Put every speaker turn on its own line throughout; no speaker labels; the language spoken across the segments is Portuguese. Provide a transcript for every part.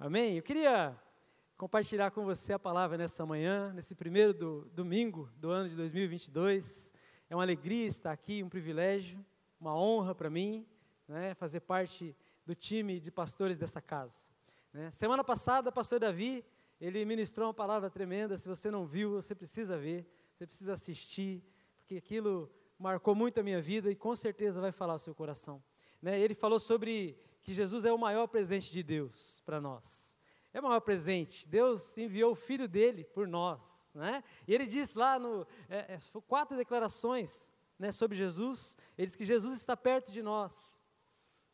Amém? Eu queria compartilhar com você a palavra nessa manhã, nesse primeiro do, domingo do ano de 2022. É uma alegria estar aqui, um privilégio, uma honra para mim, né, fazer parte do time de pastores dessa casa. Né? Semana passada, o pastor Davi, ele ministrou uma palavra tremenda. Se você não viu, você precisa ver, você precisa assistir, porque aquilo marcou muito a minha vida e com certeza vai falar ao seu coração. Né? Ele falou sobre que Jesus é o maior presente de Deus para nós. É o maior presente. Deus enviou o Filho dele por nós. Né? E ele diz lá no é, é, quatro declarações né, sobre Jesus. Ele diz que Jesus está perto de nós.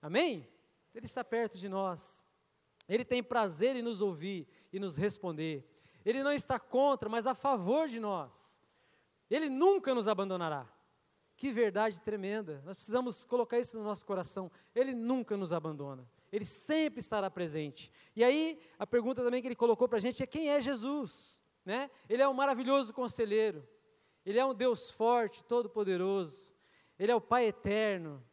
Amém? Ele está perto de nós. Ele tem prazer em nos ouvir e nos responder. Ele não está contra, mas a favor de nós. Ele nunca nos abandonará. Que verdade tremenda. Nós precisamos colocar isso no nosso coração. Ele nunca nos abandona. Ele sempre estará presente. E aí, a pergunta também que ele colocou para a gente é: quem é Jesus? Né? Ele é um maravilhoso conselheiro. Ele é um Deus forte, todo-poderoso. Ele é o Pai eterno.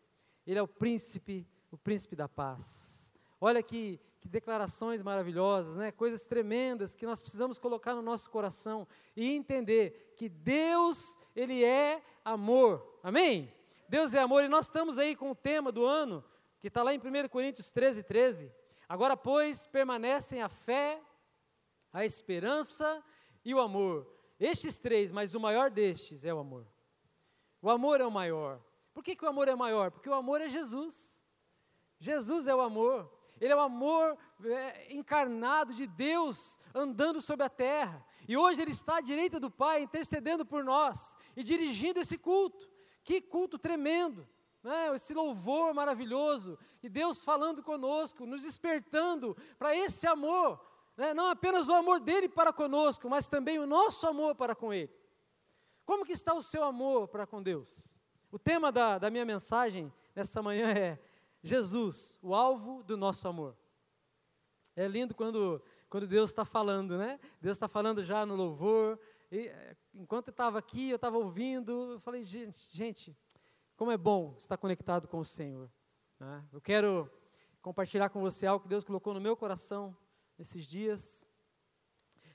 Ele é o príncipe, o príncipe da paz. Olha que, que declarações maravilhosas, né? coisas tremendas que nós precisamos colocar no nosso coração e entender que Deus, Ele é amor. Amém? Deus é amor, e nós estamos aí com o tema do ano, que está lá em 1 Coríntios 13, 13. Agora, pois, permanecem a fé, a esperança e o amor. Estes três, mas o maior destes é o amor. O amor é o maior. Por que, que o amor é maior? Porque o amor é Jesus. Jesus é o amor. Ele é o amor é, encarnado de Deus andando sobre a terra. E hoje Ele está à direita do Pai, intercedendo por nós e dirigindo esse culto. Que culto tremendo, né? esse louvor maravilhoso, e Deus falando conosco, nos despertando para esse amor, né? não apenas o amor dele para conosco, mas também o nosso amor para com ele. Como que está o seu amor para com Deus? O tema da, da minha mensagem nessa manhã é Jesus, o alvo do nosso amor. É lindo quando, quando Deus está falando, né? Deus está falando já no louvor, e, eh, enquanto eu estava aqui, eu estava ouvindo, eu falei, gente, gente, como é bom estar conectado com o Senhor. Né? Eu quero compartilhar com você algo que Deus colocou no meu coração nesses dias,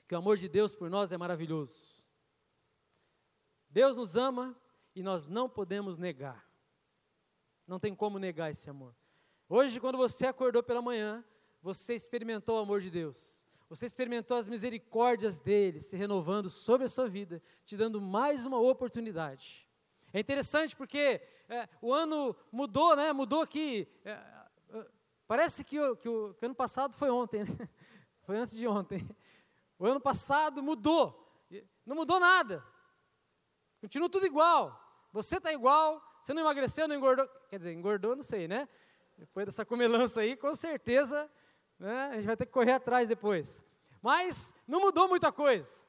que o amor de Deus por nós é maravilhoso. Deus nos ama e nós não podemos negar. Não tem como negar esse amor. Hoje, quando você acordou pela manhã, você experimentou o amor de Deus. Você experimentou as misericórdias dele se renovando sobre a sua vida, te dando mais uma oportunidade. É interessante porque é, o ano mudou, né? Mudou aqui. É, é parece que o, que o, que o ano passado foi ontem, né? foi antes de ontem. O ano passado mudou. Não mudou nada. Continua tudo igual. Você está igual, você não emagreceu, não engordou. Quer dizer, engordou, não sei, né? Depois dessa comelança aí, com certeza né? a gente vai ter que correr atrás depois. Mas não mudou muita coisa.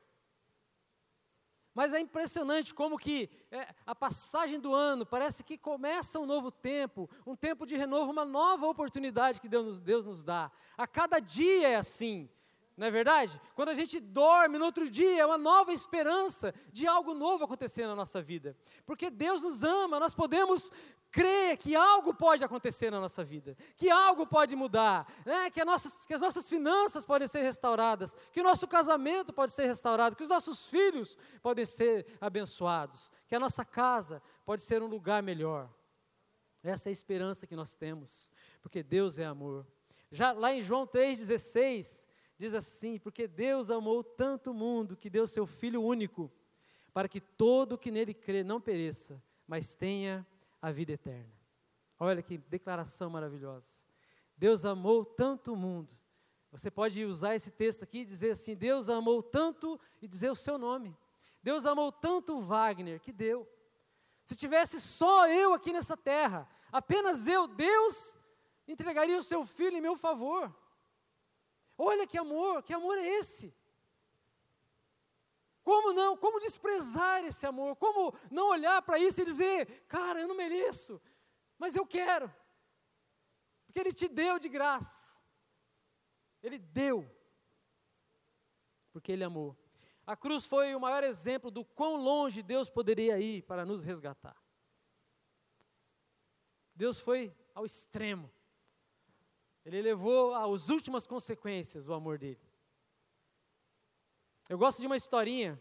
Mas é impressionante como que é, a passagem do ano parece que começa um novo tempo, um tempo de renovo, uma nova oportunidade que Deus nos, Deus nos dá. A cada dia é assim, não é verdade? Quando a gente dorme, no outro dia, é uma nova esperança de algo novo acontecer na nossa vida. Porque Deus nos ama, nós podemos crer que algo pode acontecer na nossa vida, que algo pode mudar, né? que, nossas, que as nossas finanças podem ser restauradas, que o nosso casamento pode ser restaurado, que os nossos filhos podem ser abençoados, que a nossa casa pode ser um lugar melhor. Essa é a esperança que nós temos, porque Deus é amor. Já lá em João 3,16, diz assim: Porque Deus amou tanto o mundo que deu seu Filho único, para que todo que nele crê não pereça, mas tenha a vida eterna. Olha que declaração maravilhosa. Deus amou tanto o mundo. Você pode usar esse texto aqui e dizer assim: Deus amou tanto e dizer o seu nome. Deus amou tanto o Wagner que deu. Se tivesse só eu aqui nessa terra, apenas eu, Deus entregaria o seu filho em meu favor. Olha que amor, que amor é esse? Como não? Como desprezar esse amor? Como não olhar para isso e dizer, cara, eu não mereço, mas eu quero, porque Ele te deu de graça, Ele deu, porque Ele amou. A cruz foi o maior exemplo do quão longe Deus poderia ir para nos resgatar. Deus foi ao extremo. Ele levou às últimas consequências o amor dele. Eu gosto de uma historinha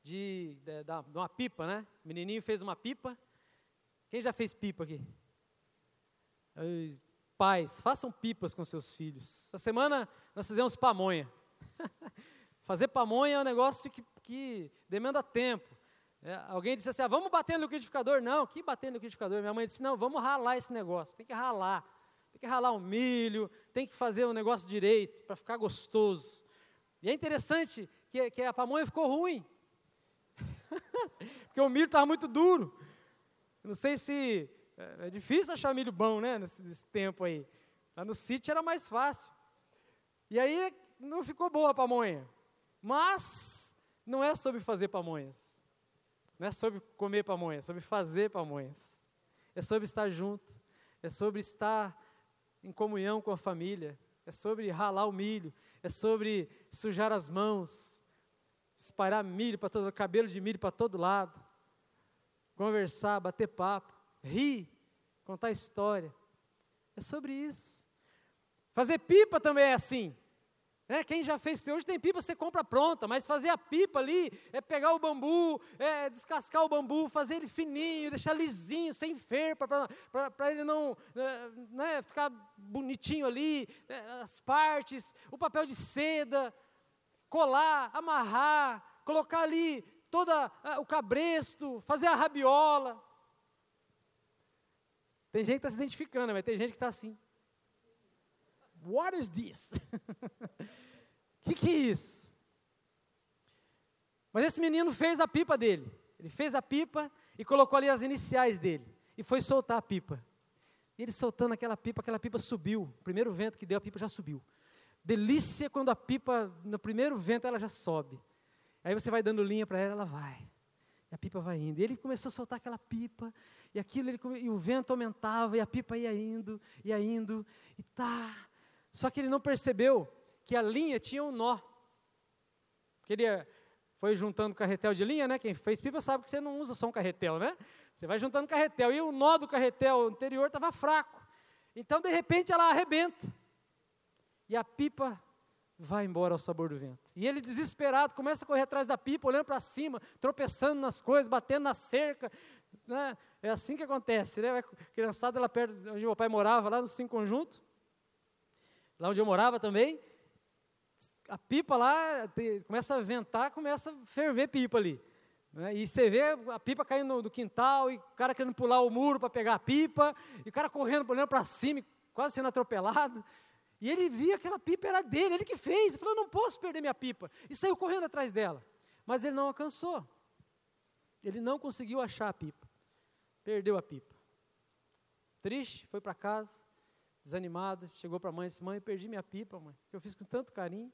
de, de, de, uma pipa, né? O menininho fez uma pipa. Quem já fez pipa aqui? Pais, façam pipas com seus filhos. Essa semana nós fizemos pamonha. Fazer pamonha é um negócio que, que demanda tempo. É, alguém disse assim: ah, vamos bater no liquidificador. Não, que bater no liquidificador? Minha mãe disse: não, vamos ralar esse negócio. Tem que ralar. Tem que ralar o milho, tem que fazer o negócio direito para ficar gostoso. E é interessante que, que a pamonha ficou ruim. Porque o milho estava muito duro. Não sei se é, é difícil achar milho bom, né, nesse, nesse tempo aí. Lá no sítio era mais fácil. E aí não ficou boa a pamonha. Mas não é sobre fazer pamonhas. Não é sobre comer pamonhas, é sobre fazer pamonhas. É sobre estar junto. É sobre estar em comunhão com a família. É sobre ralar o milho. É sobre sujar as mãos. Espalhar milho para todo cabelo de milho para todo lado. Conversar, bater papo rir, contar história. É sobre isso. Fazer pipa também é assim. É, quem já fez hoje tem pipa, você compra pronta, mas fazer a pipa ali é pegar o bambu, é descascar o bambu, fazer ele fininho, deixar lisinho, sem fer, para ele não é, né, ficar bonitinho ali, é, as partes, o papel de seda, colar, amarrar, colocar ali todo o cabresto, fazer a rabiola. Tem gente que está se identificando, mas tem gente que está assim. What is this? Que, que é isso? Mas esse menino fez a pipa dele. Ele fez a pipa e colocou ali as iniciais dele. E foi soltar a pipa. E ele soltando aquela pipa, aquela pipa subiu. O primeiro vento que deu, a pipa já subiu. Delícia quando a pipa, no primeiro vento, ela já sobe. Aí você vai dando linha para ela, ela vai. E a pipa vai indo. E ele começou a soltar aquela pipa, e aquilo, ele, e o vento aumentava, e a pipa ia indo, ia indo, e tá. Só que ele não percebeu que a linha tinha um nó. Que ele foi juntando carretel de linha, né? Quem fez pipa sabe que você não usa só um carretel, né? Você vai juntando carretel, e o nó do carretel anterior estava fraco. Então, de repente, ela arrebenta. E a pipa vai embora ao sabor do vento. E ele, desesperado, começa a correr atrás da pipa, olhando para cima, tropeçando nas coisas, batendo na cerca. Né? É assim que acontece, né? A criançada lá perto onde meu pai morava, lá no Cinco Conjunto, lá onde eu morava também, a pipa lá te, começa a ventar, começa a ferver pipa ali. Né? E você vê a pipa caindo no quintal, e o cara querendo pular o muro para pegar a pipa, e o cara correndo, olhando para cima, quase sendo atropelado. E ele via que aquela pipa era dele, ele que fez. Ele falou: não posso perder minha pipa. E saiu correndo atrás dela. Mas ele não alcançou. Ele não conseguiu achar a pipa. Perdeu a pipa. Triste, foi para casa, desanimado, chegou para a mãe e disse: Mãe, perdi minha pipa, mãe, que eu fiz com tanto carinho.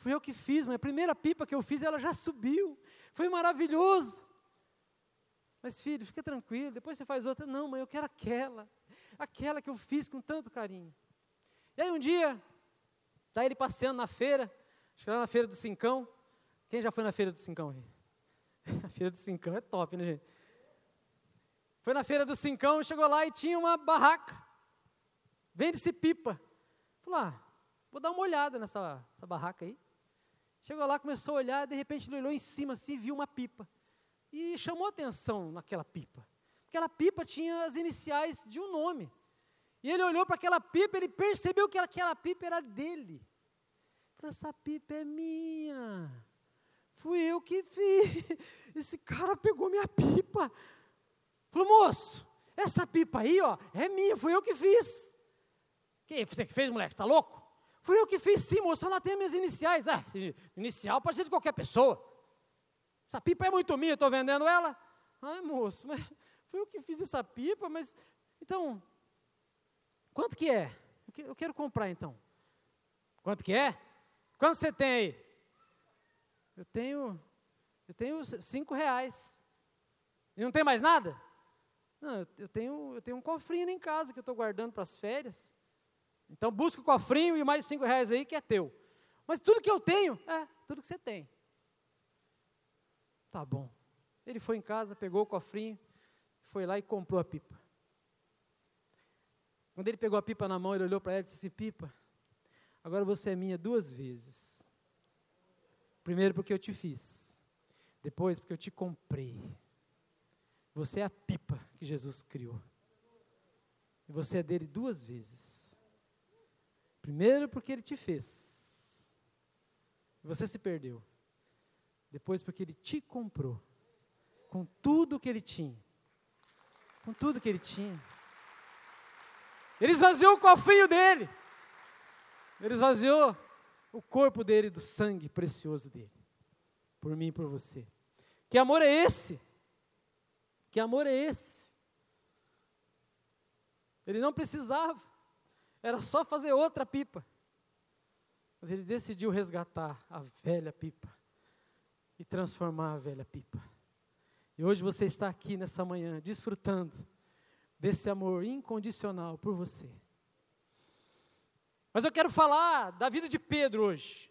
Fui eu que fiz, mãe. A primeira pipa que eu fiz, ela já subiu. Foi maravilhoso. Mas, filho, fica tranquilo, depois você faz outra. Não, mãe, eu quero aquela. Aquela que eu fiz com tanto carinho. E aí um dia, está ele passeando na feira, acho que era na feira do Cincão. Quem já foi na feira do Cincão? A feira do Cincão é top, né, gente? Foi na feira do Cincão, chegou lá e tinha uma barraca. Vende-se pipa. Falou, ah, vou dar uma olhada nessa barraca aí. Chegou lá, começou a olhar, de repente ele olhou em cima assim, viu uma pipa. E chamou atenção naquela pipa. Aquela pipa tinha as iniciais de um nome. E ele olhou para aquela pipa, ele percebeu que aquela pipa era dele. Essa pipa é minha. Fui eu que fiz. Esse cara pegou minha pipa. Falou, moço, essa pipa aí, ó, é minha, fui eu que fiz. Quem você que fez, moleque? Está louco? Fui eu que fiz, sim, moço. Ela tem minhas iniciais. Ah, inicial pode ser de qualquer pessoa. Essa pipa é muito minha, estou vendendo ela. Ai, moço, mas fui eu que fiz essa pipa, mas. Então, Quanto que é? Eu quero comprar então. Quanto que é? Quanto você tem aí? Eu tenho, eu tenho cinco reais. E não tem mais nada? Não, eu tenho, eu tenho um cofrinho em casa que eu estou guardando para as férias. Então busca o cofrinho e mais cinco reais aí que é teu. Mas tudo que eu tenho, é tudo que você tem. Tá bom. Ele foi em casa, pegou o cofrinho, foi lá e comprou a pipa. Quando ele pegou a pipa na mão, ele olhou para ela e disse assim: Pipa, agora você é minha duas vezes. Primeiro, porque eu te fiz. Depois, porque eu te comprei. Você é a pipa que Jesus criou. E você é dele duas vezes. Primeiro, porque ele te fez. Você se perdeu. Depois, porque ele te comprou. Com tudo que ele tinha. Com tudo que ele tinha. Ele esvaziou o cofrinho dele. Ele esvaziou o corpo dele do sangue precioso dele. Por mim e por você. Que amor é esse? Que amor é esse? Ele não precisava. Era só fazer outra pipa. Mas ele decidiu resgatar a velha pipa e transformar a velha pipa. E hoje você está aqui nessa manhã, desfrutando desse amor incondicional por você. Mas eu quero falar da vida de Pedro hoje.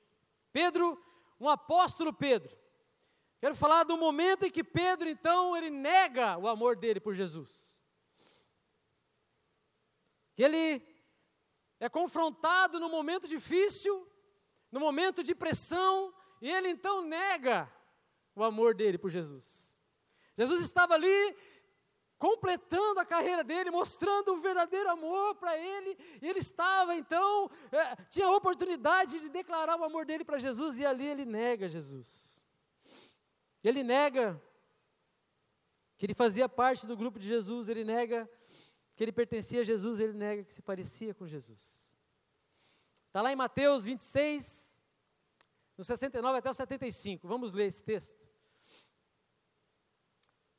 Pedro, um apóstolo Pedro. Quero falar do momento em que Pedro, então, ele nega o amor dele por Jesus. Que ele é confrontado no momento difícil, no momento de pressão, e ele então nega o amor dele por Jesus. Jesus estava ali completando a carreira dele, mostrando o verdadeiro amor para ele, e ele estava então, é, tinha a oportunidade de declarar o amor dele para Jesus, e ali ele nega Jesus. Ele nega que ele fazia parte do grupo de Jesus, ele nega que ele pertencia a Jesus, ele nega que se parecia com Jesus. Está lá em Mateus 26, no 69 até o 75, vamos ler esse texto.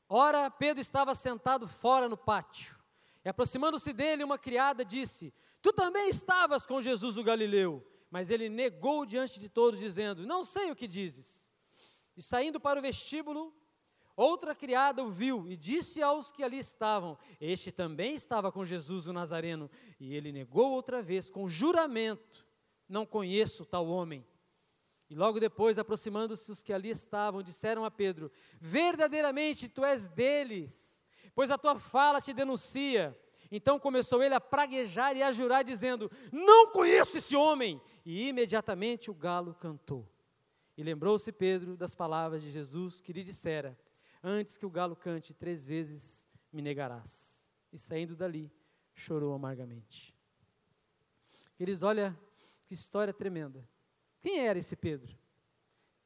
Ora, Pedro estava sentado fora no pátio. E aproximando-se dele, uma criada disse: Tu também estavas com Jesus o Galileu. Mas ele negou diante de todos, dizendo: Não sei o que dizes. E saindo para o vestíbulo, outra criada o viu e disse aos que ali estavam: Este também estava com Jesus o Nazareno. E ele negou outra vez, com juramento: Não conheço tal homem. E logo depois, aproximando-se os que ali estavam, disseram a Pedro: Verdadeiramente tu és deles, pois a tua fala te denuncia. Então começou ele a praguejar e a jurar, dizendo: Não conheço esse homem. E imediatamente o galo cantou. E lembrou-se Pedro das palavras de Jesus que lhe dissera: Antes que o galo cante, três vezes me negarás. E saindo dali, chorou amargamente. Queridos, olha que história tremenda. Quem era esse Pedro?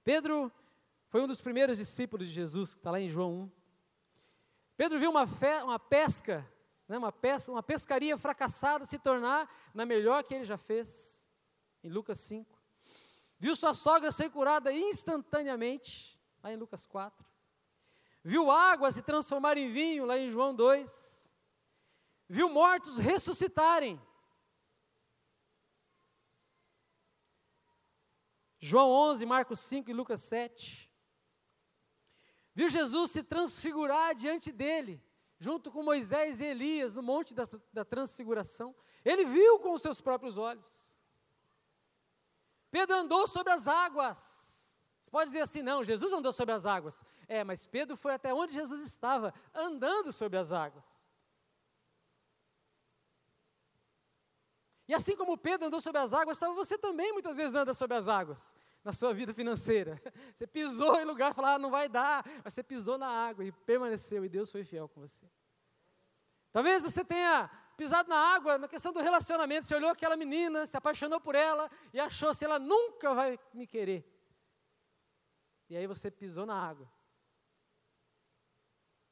Pedro foi um dos primeiros discípulos de Jesus, que está lá em João 1. Pedro viu uma, fe, uma pesca, né, uma, pesca, uma pescaria fracassada se tornar na melhor que ele já fez, em Lucas 5. Viu sua sogra ser curada instantaneamente, lá em Lucas 4. Viu água se transformar em vinho, lá em João 2. Viu mortos ressuscitarem, João 11, Marcos 5 e Lucas 7. Viu Jesus se transfigurar diante dele, junto com Moisés e Elias, no monte da, da transfiguração. Ele viu com os seus próprios olhos. Pedro andou sobre as águas. Você pode dizer assim, não, Jesus andou sobre as águas. É, mas Pedro foi até onde Jesus estava, andando sobre as águas. E assim como Pedro andou sobre as águas, você também muitas vezes anda sobre as águas na sua vida financeira. Você pisou em lugar e falou, ah, não vai dar, mas você pisou na água e permaneceu, e Deus foi fiel com você. Talvez você tenha pisado na água na questão do relacionamento, você olhou aquela menina, se apaixonou por ela e achou se ela nunca vai me querer. E aí você pisou na água.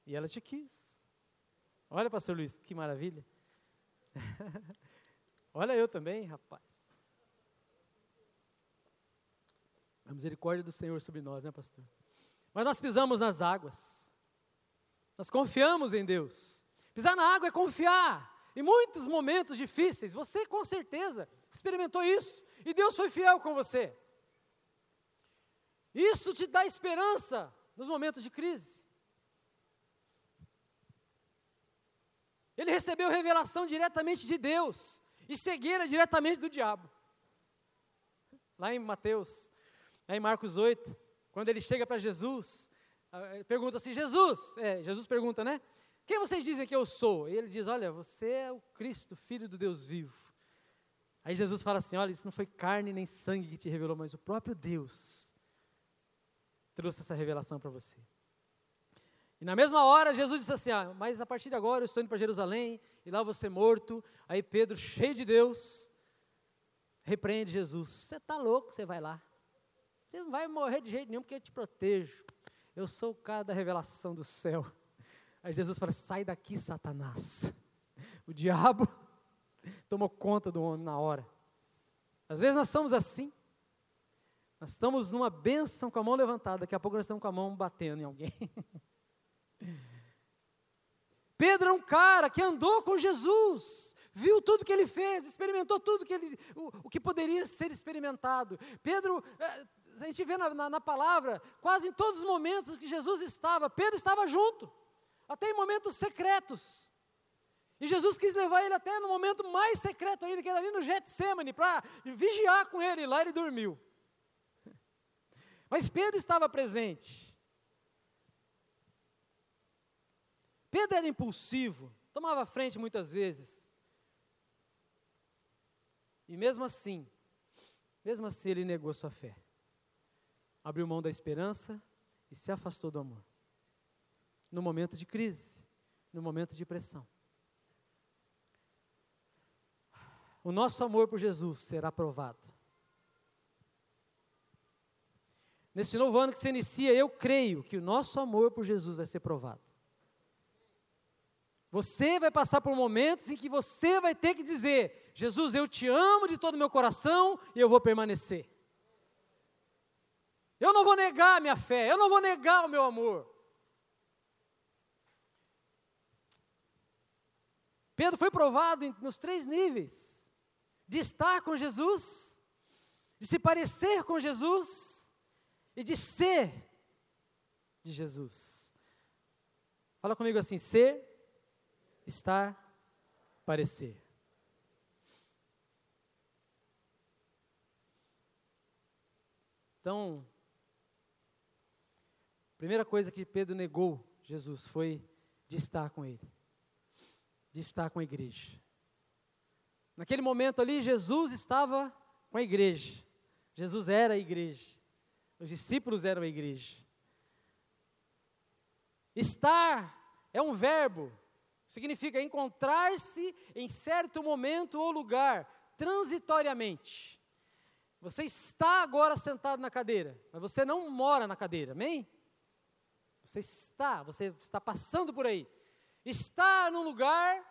E ela te quis. Olha, pastor Luiz, que maravilha. Olha eu também, rapaz. A misericórdia do Senhor sobre nós, né, pastor? Mas nós pisamos nas águas. Nós confiamos em Deus. Pisar na água é confiar. Em muitos momentos difíceis, você com certeza experimentou isso. E Deus foi fiel com você. Isso te dá esperança nos momentos de crise. Ele recebeu revelação diretamente de Deus e cegueira diretamente do diabo. Lá em Mateus, lá em Marcos 8, quando ele chega para Jesus, pergunta assim: Jesus, é, Jesus pergunta, né? Quem vocês dizem que eu sou? E ele diz: Olha, você é o Cristo, filho do Deus vivo. Aí Jesus fala assim: Olha, isso não foi carne nem sangue que te revelou, mas o próprio Deus trouxe essa revelação para você. E na mesma hora, Jesus disse assim: ah, Mas a partir de agora eu estou indo para Jerusalém, e lá ser morto. Aí Pedro, cheio de Deus, repreende Jesus: Você está louco, você vai lá. Você não vai morrer de jeito nenhum, porque eu te protejo. Eu sou o cara da revelação do céu. Aí Jesus fala: Sai daqui, Satanás. O diabo tomou conta do homem na hora. Às vezes nós somos assim. Nós estamos numa bênção com a mão levantada, daqui a pouco nós estamos com a mão batendo em alguém. Pedro é um cara que andou com Jesus, viu tudo que ele fez, experimentou tudo que ele, o, o que poderia ser experimentado. Pedro, é, a gente vê na, na, na palavra, quase em todos os momentos que Jesus estava, Pedro estava junto, até em momentos secretos. E Jesus quis levar ele até no momento mais secreto ainda, que era ali no Getsemane, para vigiar com ele, lá ele dormiu. Mas Pedro estava presente. Pedro era impulsivo, tomava frente muitas vezes. E mesmo assim, mesmo assim ele negou sua fé. Abriu mão da esperança e se afastou do amor. No momento de crise, no momento de pressão. o nosso amor por Jesus será provado. Nesse novo ano que se inicia, eu creio que o nosso amor por Jesus vai ser provado. Você vai passar por momentos em que você vai ter que dizer: Jesus, eu te amo de todo o meu coração e eu vou permanecer. Eu não vou negar a minha fé, eu não vou negar o meu amor. Pedro foi provado nos três níveis de estar com Jesus, de se parecer com Jesus e de ser de Jesus. Fala comigo assim: ser, estar, parecer. Então, a primeira coisa que Pedro negou Jesus foi de estar com ele, de estar com a igreja. Naquele momento ali, Jesus estava com a igreja. Jesus era a igreja. Os discípulos eram a igreja. Estar é um verbo, significa encontrar-se em certo momento ou lugar, transitoriamente. Você está agora sentado na cadeira, mas você não mora na cadeira, amém? Você está, você está passando por aí. Está num lugar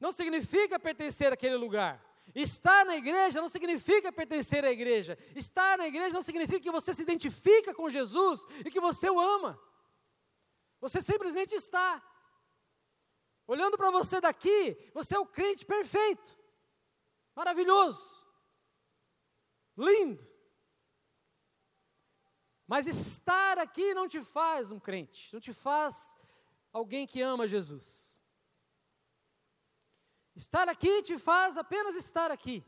não significa pertencer àquele lugar. Estar na igreja não significa pertencer à igreja. Estar na igreja não significa que você se identifica com Jesus e que você o ama. Você simplesmente está. Olhando para você daqui, você é o crente perfeito, maravilhoso, lindo. Mas estar aqui não te faz um crente, não te faz alguém que ama Jesus. Estar aqui te faz apenas estar aqui.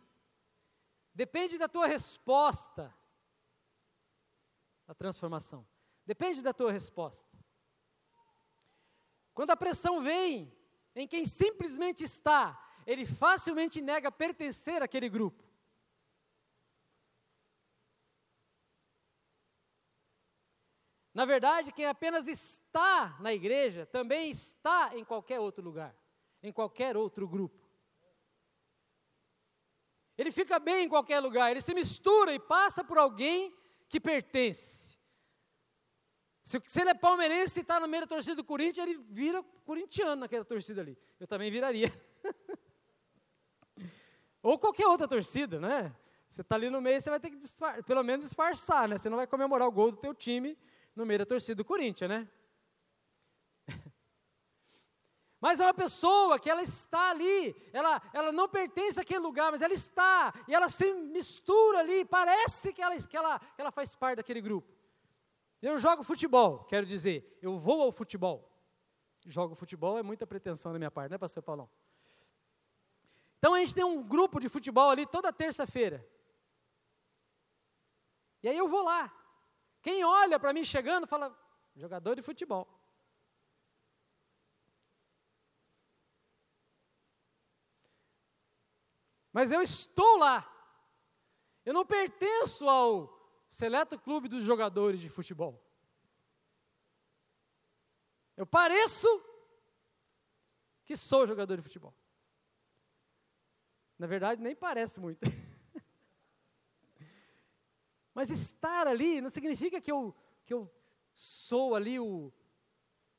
Depende da tua resposta à transformação. Depende da tua resposta. Quando a pressão vem em quem simplesmente está, ele facilmente nega pertencer àquele grupo. Na verdade, quem apenas está na igreja também está em qualquer outro lugar em qualquer outro grupo. Ele fica bem em qualquer lugar, ele se mistura e passa por alguém que pertence. Se, se ele é palmeirense e está no meio da torcida do Corinthians, ele vira corintiano naquela torcida ali. Eu também viraria. Ou qualquer outra torcida, né? Você está ali no meio, você vai ter que pelo menos disfarçar, né? Você não vai comemorar o gol do teu time no meio da torcida do Corinthians, né? Mas é uma pessoa que ela está ali, ela, ela não pertence àquele lugar, mas ela está, e ela se mistura ali, parece que ela, que, ela, que ela faz parte daquele grupo. Eu jogo futebol, quero dizer, eu vou ao futebol. Jogo futebol é muita pretensão da minha parte, né, pastor Paulão? Então a gente tem um grupo de futebol ali toda terça-feira. E aí eu vou lá. Quem olha para mim chegando fala, jogador de futebol. Mas eu estou lá. Eu não pertenço ao seleto clube dos jogadores de futebol. Eu pareço que sou jogador de futebol. Na verdade, nem parece muito. Mas estar ali não significa que eu, que eu sou ali o.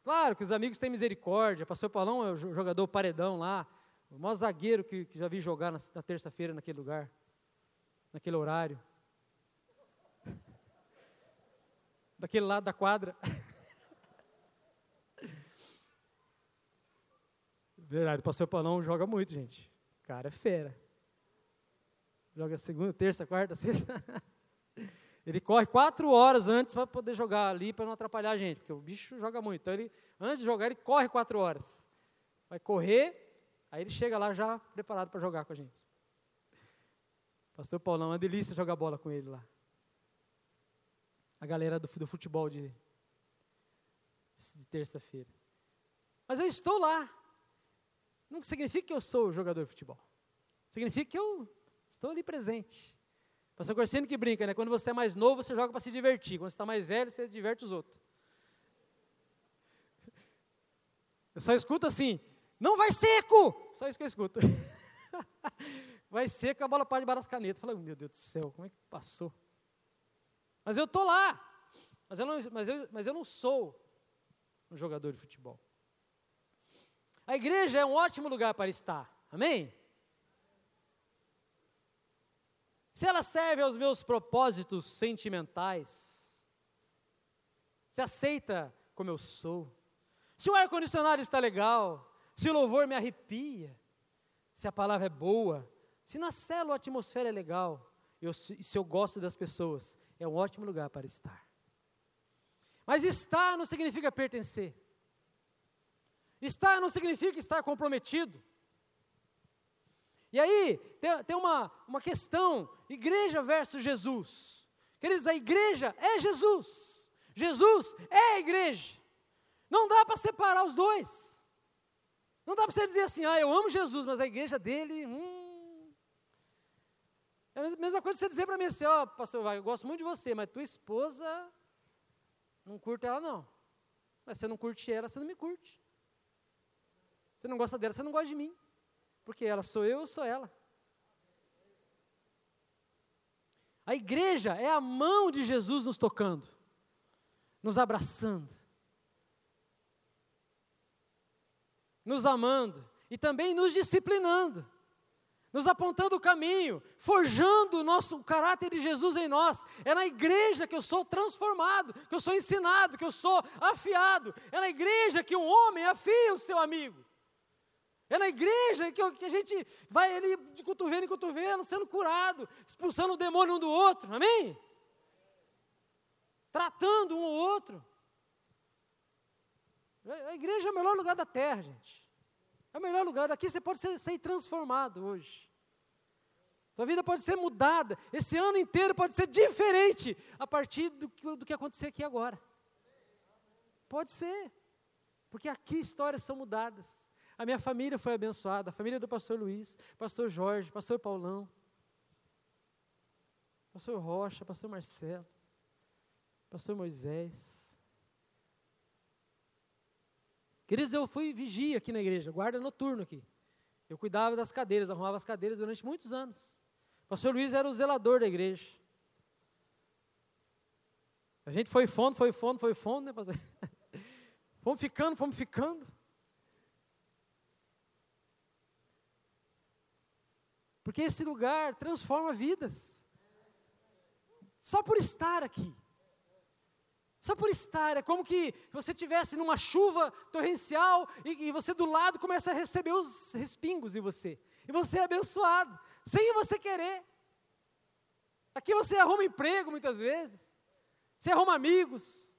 Claro que os amigos têm misericórdia. Pastor Paulão é o jogador paredão lá. O maior zagueiro que, que já vi jogar na, na terça-feira naquele lugar, naquele horário. Daquele lado da quadra. Verdade, o pastor Paulão joga muito, gente. O cara é fera. Joga segunda, terça, quarta, sexta. Ele corre quatro horas antes para poder jogar ali, para não atrapalhar a gente, porque o bicho joga muito. Então, ele, antes de jogar, ele corre quatro horas. Vai correr, aí ele chega lá já preparado para jogar com a gente. Pastor Paulão, é uma delícia jogar bola com ele lá. A galera do, do futebol de, de terça-feira. Mas eu estou lá. Não significa que eu sou jogador de futebol. Significa que eu estou ali presente. Pastor Corsino que brinca, né? Quando você é mais novo, você joga para se divertir. Quando você está mais velho, você diverte os outros. Eu só escuto assim, não vai seco! Só isso que eu escuto. vai seco, a bola para debaixo das canetas. Fala, meu Deus do céu, como é que passou? Mas eu estou lá. Mas eu, não, mas, eu, mas eu não sou um jogador de futebol. A igreja é um ótimo lugar para estar. Amém? se ela serve aos meus propósitos sentimentais, se aceita como eu sou, se o ar-condicionado está legal, se o louvor me arrepia, se a palavra é boa, se na célula a atmosfera é legal, eu, se eu gosto das pessoas, é um ótimo lugar para estar. Mas estar não significa pertencer. Estar não significa estar comprometido. E aí, tem, tem uma, uma questão: igreja versus Jesus. Queridos, a igreja é Jesus. Jesus é a igreja. Não dá para separar os dois. Não dá para você dizer assim, ah, eu amo Jesus, mas a igreja dele, hum. É a mesma coisa você dizer para mim assim, ó, oh, pastor eu gosto muito de você, mas tua esposa, não curte ela não. Mas você não curte ela, você não me curte. Você não gosta dela, você não gosta de mim. Porque ela sou eu, eu sou ela. A igreja é a mão de Jesus nos tocando, nos abraçando, nos amando e também nos disciplinando, nos apontando o caminho, forjando o nosso o caráter de Jesus em nós. É na igreja que eu sou transformado, que eu sou ensinado, que eu sou afiado. É na igreja que um homem afia o seu amigo. É na igreja que, a gente vai ali de cotovelo em cotovelo, sendo curado, expulsando o demônio um do outro, amém? Tratando um ao outro. A igreja é o melhor lugar da terra, gente. É o melhor lugar. Daqui você pode ser, ser transformado hoje. Sua vida pode ser mudada. Esse ano inteiro pode ser diferente a partir do, do que acontecer aqui agora. Pode ser. Porque aqui histórias são mudadas. A minha família foi abençoada, a família do pastor Luiz, pastor Jorge, pastor Paulão, pastor Rocha, pastor Marcelo, pastor Moisés. Queridos, eu fui vigia aqui na igreja, guarda noturno aqui. Eu cuidava das cadeiras, arrumava as cadeiras durante muitos anos. O pastor Luiz era o zelador da igreja. A gente foi fundo, foi fundo, foi fundo, né, pastor? fomos ficando, fomos ficando. Porque esse lugar transforma vidas. Só por estar aqui. Só por estar, é como que você estivesse numa chuva torrencial e, e, você do lado começa a receber os respingos em você. E você é abençoado, sem você querer. Aqui você arruma emprego muitas vezes, você arruma amigos.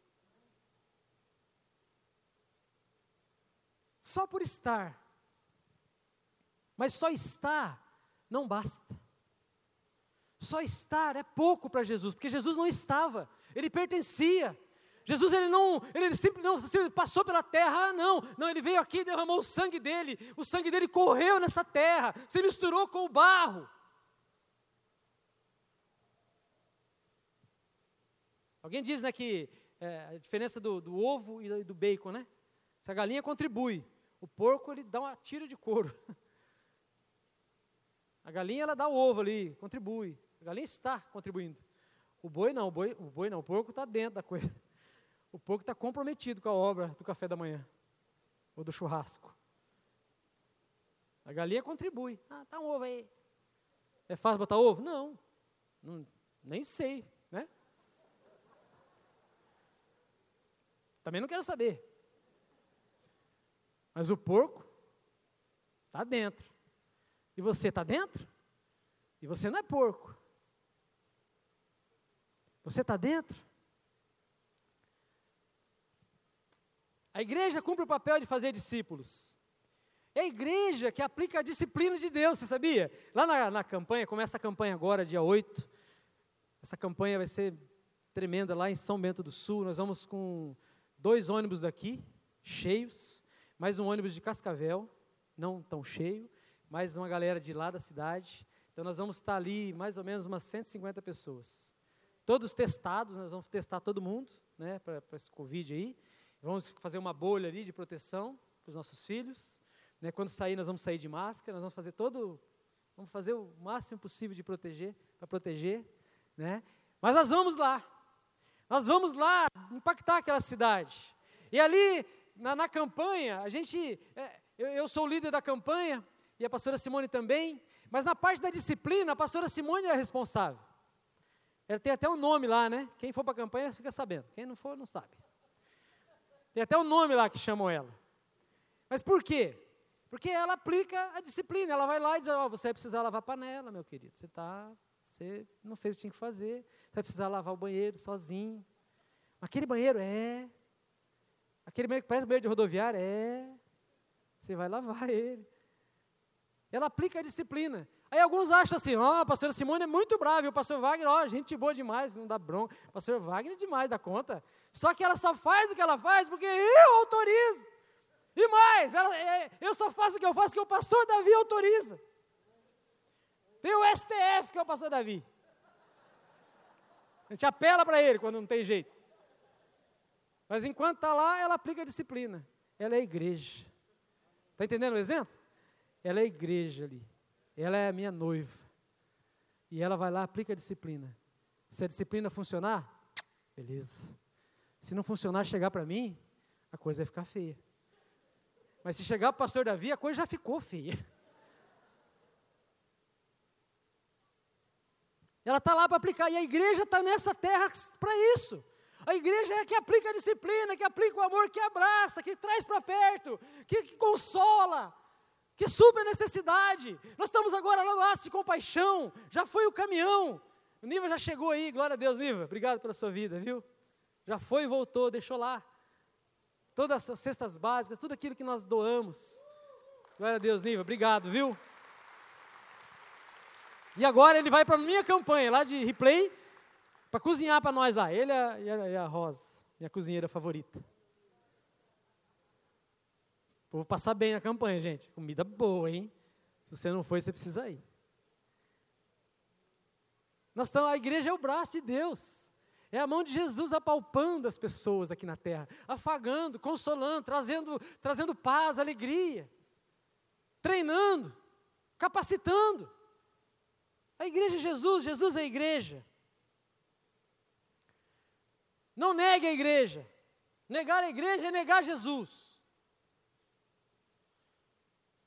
Só por estar. Mas só estar não basta. Só estar é pouco para Jesus, porque Jesus não estava, ele pertencia. Jesus ele não, ele sempre não passou pela terra, ah, não, não, ele veio aqui e derramou o sangue dele, o sangue dele correu nessa terra, se misturou com o barro. Alguém diz né, que é, a diferença do, do ovo e do bacon, né? Se a galinha contribui, o porco ele dá uma tira de couro. A galinha ela dá o ovo ali, contribui. A galinha está contribuindo. O boi não, o boi, o boi não, o porco está dentro da coisa. O porco está comprometido com a obra do café da manhã ou do churrasco. A galinha contribui. Ah, tá um ovo aí. É fácil botar ovo? Não. não nem sei, né? Também não quero saber. Mas o porco está dentro. E você está dentro? E você não é porco. Você está dentro? A igreja cumpre o papel de fazer discípulos. É a igreja que aplica a disciplina de Deus, você sabia? Lá na, na campanha, começa a campanha agora, dia 8. Essa campanha vai ser tremenda lá em São Bento do Sul. Nós vamos com dois ônibus daqui, cheios, mais um ônibus de Cascavel, não tão cheio, mais uma galera de lá da cidade. Então nós vamos estar ali mais ou menos umas 150 pessoas. Todos testados, nós vamos testar todo mundo, né, para esse Covid aí. Vamos fazer uma bolha ali de proteção para os nossos filhos. Né, quando sair, nós vamos sair de máscara, nós vamos fazer todo, vamos fazer o máximo possível de proteger, para proteger, né? Mas nós vamos lá, nós vamos lá impactar aquela cidade. E ali, na, na campanha, a gente, é, eu, eu sou o líder da campanha, e a pastora Simone também, mas na parte da disciplina, a pastora Simone é responsável. Ela tem até um nome lá, né? Quem for para a campanha fica sabendo, quem não for, não sabe. Tem até um nome lá que chamam ela. Mas por quê? Porque ela aplica a disciplina, ela vai lá e diz, oh, você vai precisar lavar panela, meu querido, você tá, você não fez o que tinha que fazer, você vai precisar lavar o banheiro sozinho. Aquele banheiro é. Aquele banheiro que parece banheiro de rodoviária é. Você vai lavar ele. Ela aplica a disciplina. Aí alguns acham assim, ó, oh, a pastora Simone é muito brava, e o pastor Wagner, ó, oh, gente boa demais, não dá bronca. O pastor Wagner é demais da conta. Só que ela só faz o que ela faz porque eu autorizo. E mais, ela, é, eu só faço o que eu faço porque o pastor Davi autoriza. Tem o STF, que é o pastor Davi. A gente apela para ele quando não tem jeito. Mas enquanto está lá, ela aplica a disciplina. Ela é igreja. Está entendendo o exemplo? Ela é igreja ali. Ela é a minha noiva. E ela vai lá, aplica a disciplina. Se a disciplina funcionar, beleza. Se não funcionar, chegar para mim, a coisa vai ficar feia. Mas se chegar para o pastor Davi, a coisa já ficou feia. Ela está lá para aplicar, e a igreja está nessa terra para isso. A igreja é que aplica a disciplina, que aplica o amor, que abraça, que traz para perto, que, que consola, que supre a necessidade. Nós estamos agora lá no laço de compaixão, já foi o caminhão. O Niva já chegou aí, glória a Deus, Niva, obrigado pela sua vida, viu? Já foi e voltou, deixou lá. Todas as cestas básicas, tudo aquilo que nós doamos. Glória a Deus, Niva, obrigado, viu? E agora ele vai para a minha campanha lá de replay, para cozinhar para nós lá. Ele e a, e a Rosa, minha cozinheira favorita. Vou passar bem na campanha, gente. Comida boa, hein? Se você não foi, você precisa ir. Nós estamos, a igreja é o braço de Deus. É a mão de Jesus apalpando as pessoas aqui na terra, afagando, consolando, trazendo, trazendo paz, alegria, treinando, capacitando. A igreja é Jesus, Jesus é a igreja. Não negue a igreja. Negar a igreja é negar Jesus.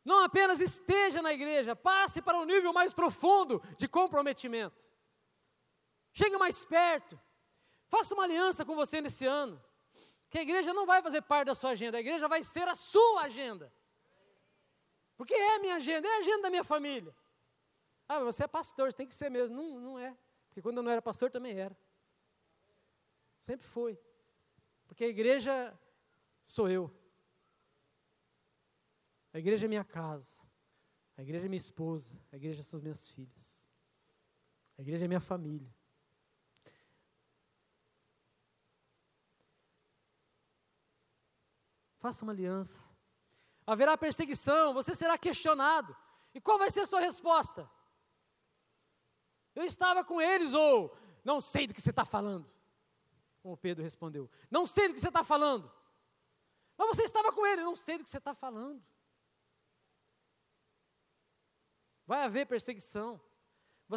Não apenas esteja na igreja, passe para um nível mais profundo de comprometimento. Chegue mais perto. Faça uma aliança com você nesse ano. Que a igreja não vai fazer parte da sua agenda, a igreja vai ser a sua agenda. Porque é a minha agenda, é a agenda da minha família. Ah, você é pastor, tem que ser mesmo. Não, não é. Porque quando eu não era pastor também era. Sempre foi. Porque a igreja sou eu. A igreja é minha casa. A igreja é minha esposa. A igreja são minhas filhas. A igreja é minha família. Faça uma aliança. Haverá perseguição, você será questionado. E qual vai ser a sua resposta? Eu estava com eles, ou não sei do que você está falando. Como Pedro respondeu: Não sei do que você está falando. Mas você estava com ele, não sei do que você está falando. Vai haver perseguição.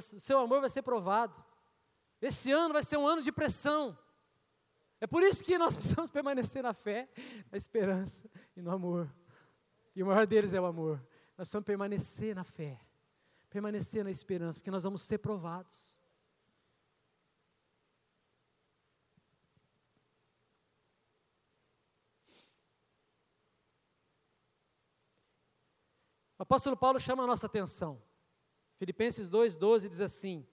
Seu amor vai ser provado. Esse ano vai ser um ano de pressão. É por isso que nós precisamos permanecer na fé, na esperança e no amor. E o maior deles é o amor. Nós precisamos permanecer na fé, permanecer na esperança, porque nós vamos ser provados. O apóstolo Paulo chama a nossa atenção. Filipenses 2,12 diz assim: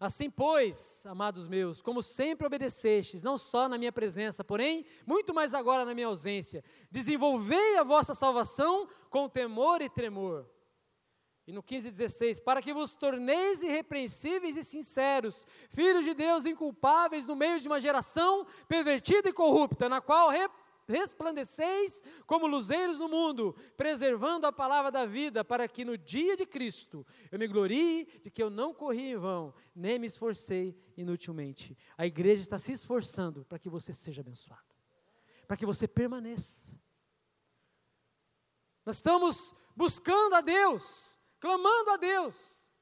Assim, pois, amados meus, como sempre obedecestes, não só na minha presença, porém, muito mais agora na minha ausência, desenvolvei a vossa salvação com temor e tremor. E no 15,16, para que vos torneis irrepreensíveis e sinceros, filhos de Deus inculpáveis no meio de uma geração pervertida e corrupta, na qual resplandeceis como luzeiros no mundo, preservando a palavra da vida, para que no dia de Cristo eu me glorie de que eu não corri em vão, nem me esforcei inutilmente. A igreja está se esforçando para que você seja abençoado, para que você permaneça. Nós estamos buscando a Deus, clamando a Deus,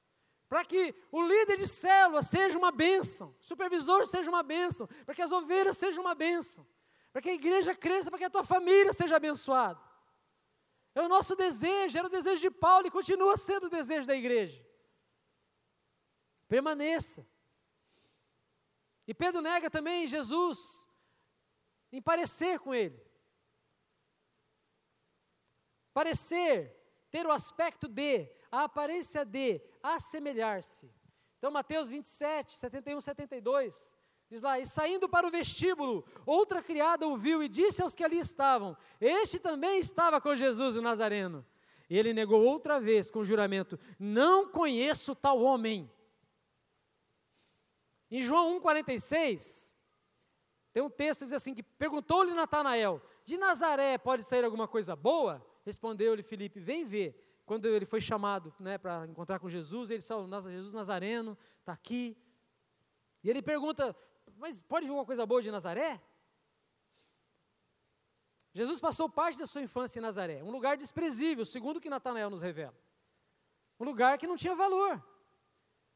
para que o líder de célula seja uma bênção, o supervisor seja uma bênção, para que as ovelhas sejam uma bênção para que a igreja cresça, para que a tua família seja abençoada. É o nosso desejo, era o desejo de Paulo e continua sendo o desejo da igreja. Permaneça. E Pedro nega também Jesus em parecer com ele. Parecer, ter o aspecto de, a aparência de, assemelhar-se. Então, Mateus 27, 71, 72. Diz lá, e saindo para o vestíbulo, outra criada ouviu e disse aos que ali estavam: Este também estava com Jesus o Nazareno. E ele negou outra vez com juramento: Não conheço tal homem. Em João 1,46, tem um texto que diz assim: que perguntou-lhe Natanael: De Nazaré pode sair alguma coisa boa? Respondeu-lhe Filipe: Vem ver. Quando ele foi chamado né, para encontrar com Jesus, ele disse: Jesus Nazareno está aqui. E ele pergunta: mas pode vir uma coisa boa de Nazaré? Jesus passou parte da sua infância em Nazaré, um lugar desprezível, segundo o que Natanael nos revela. Um lugar que não tinha valor.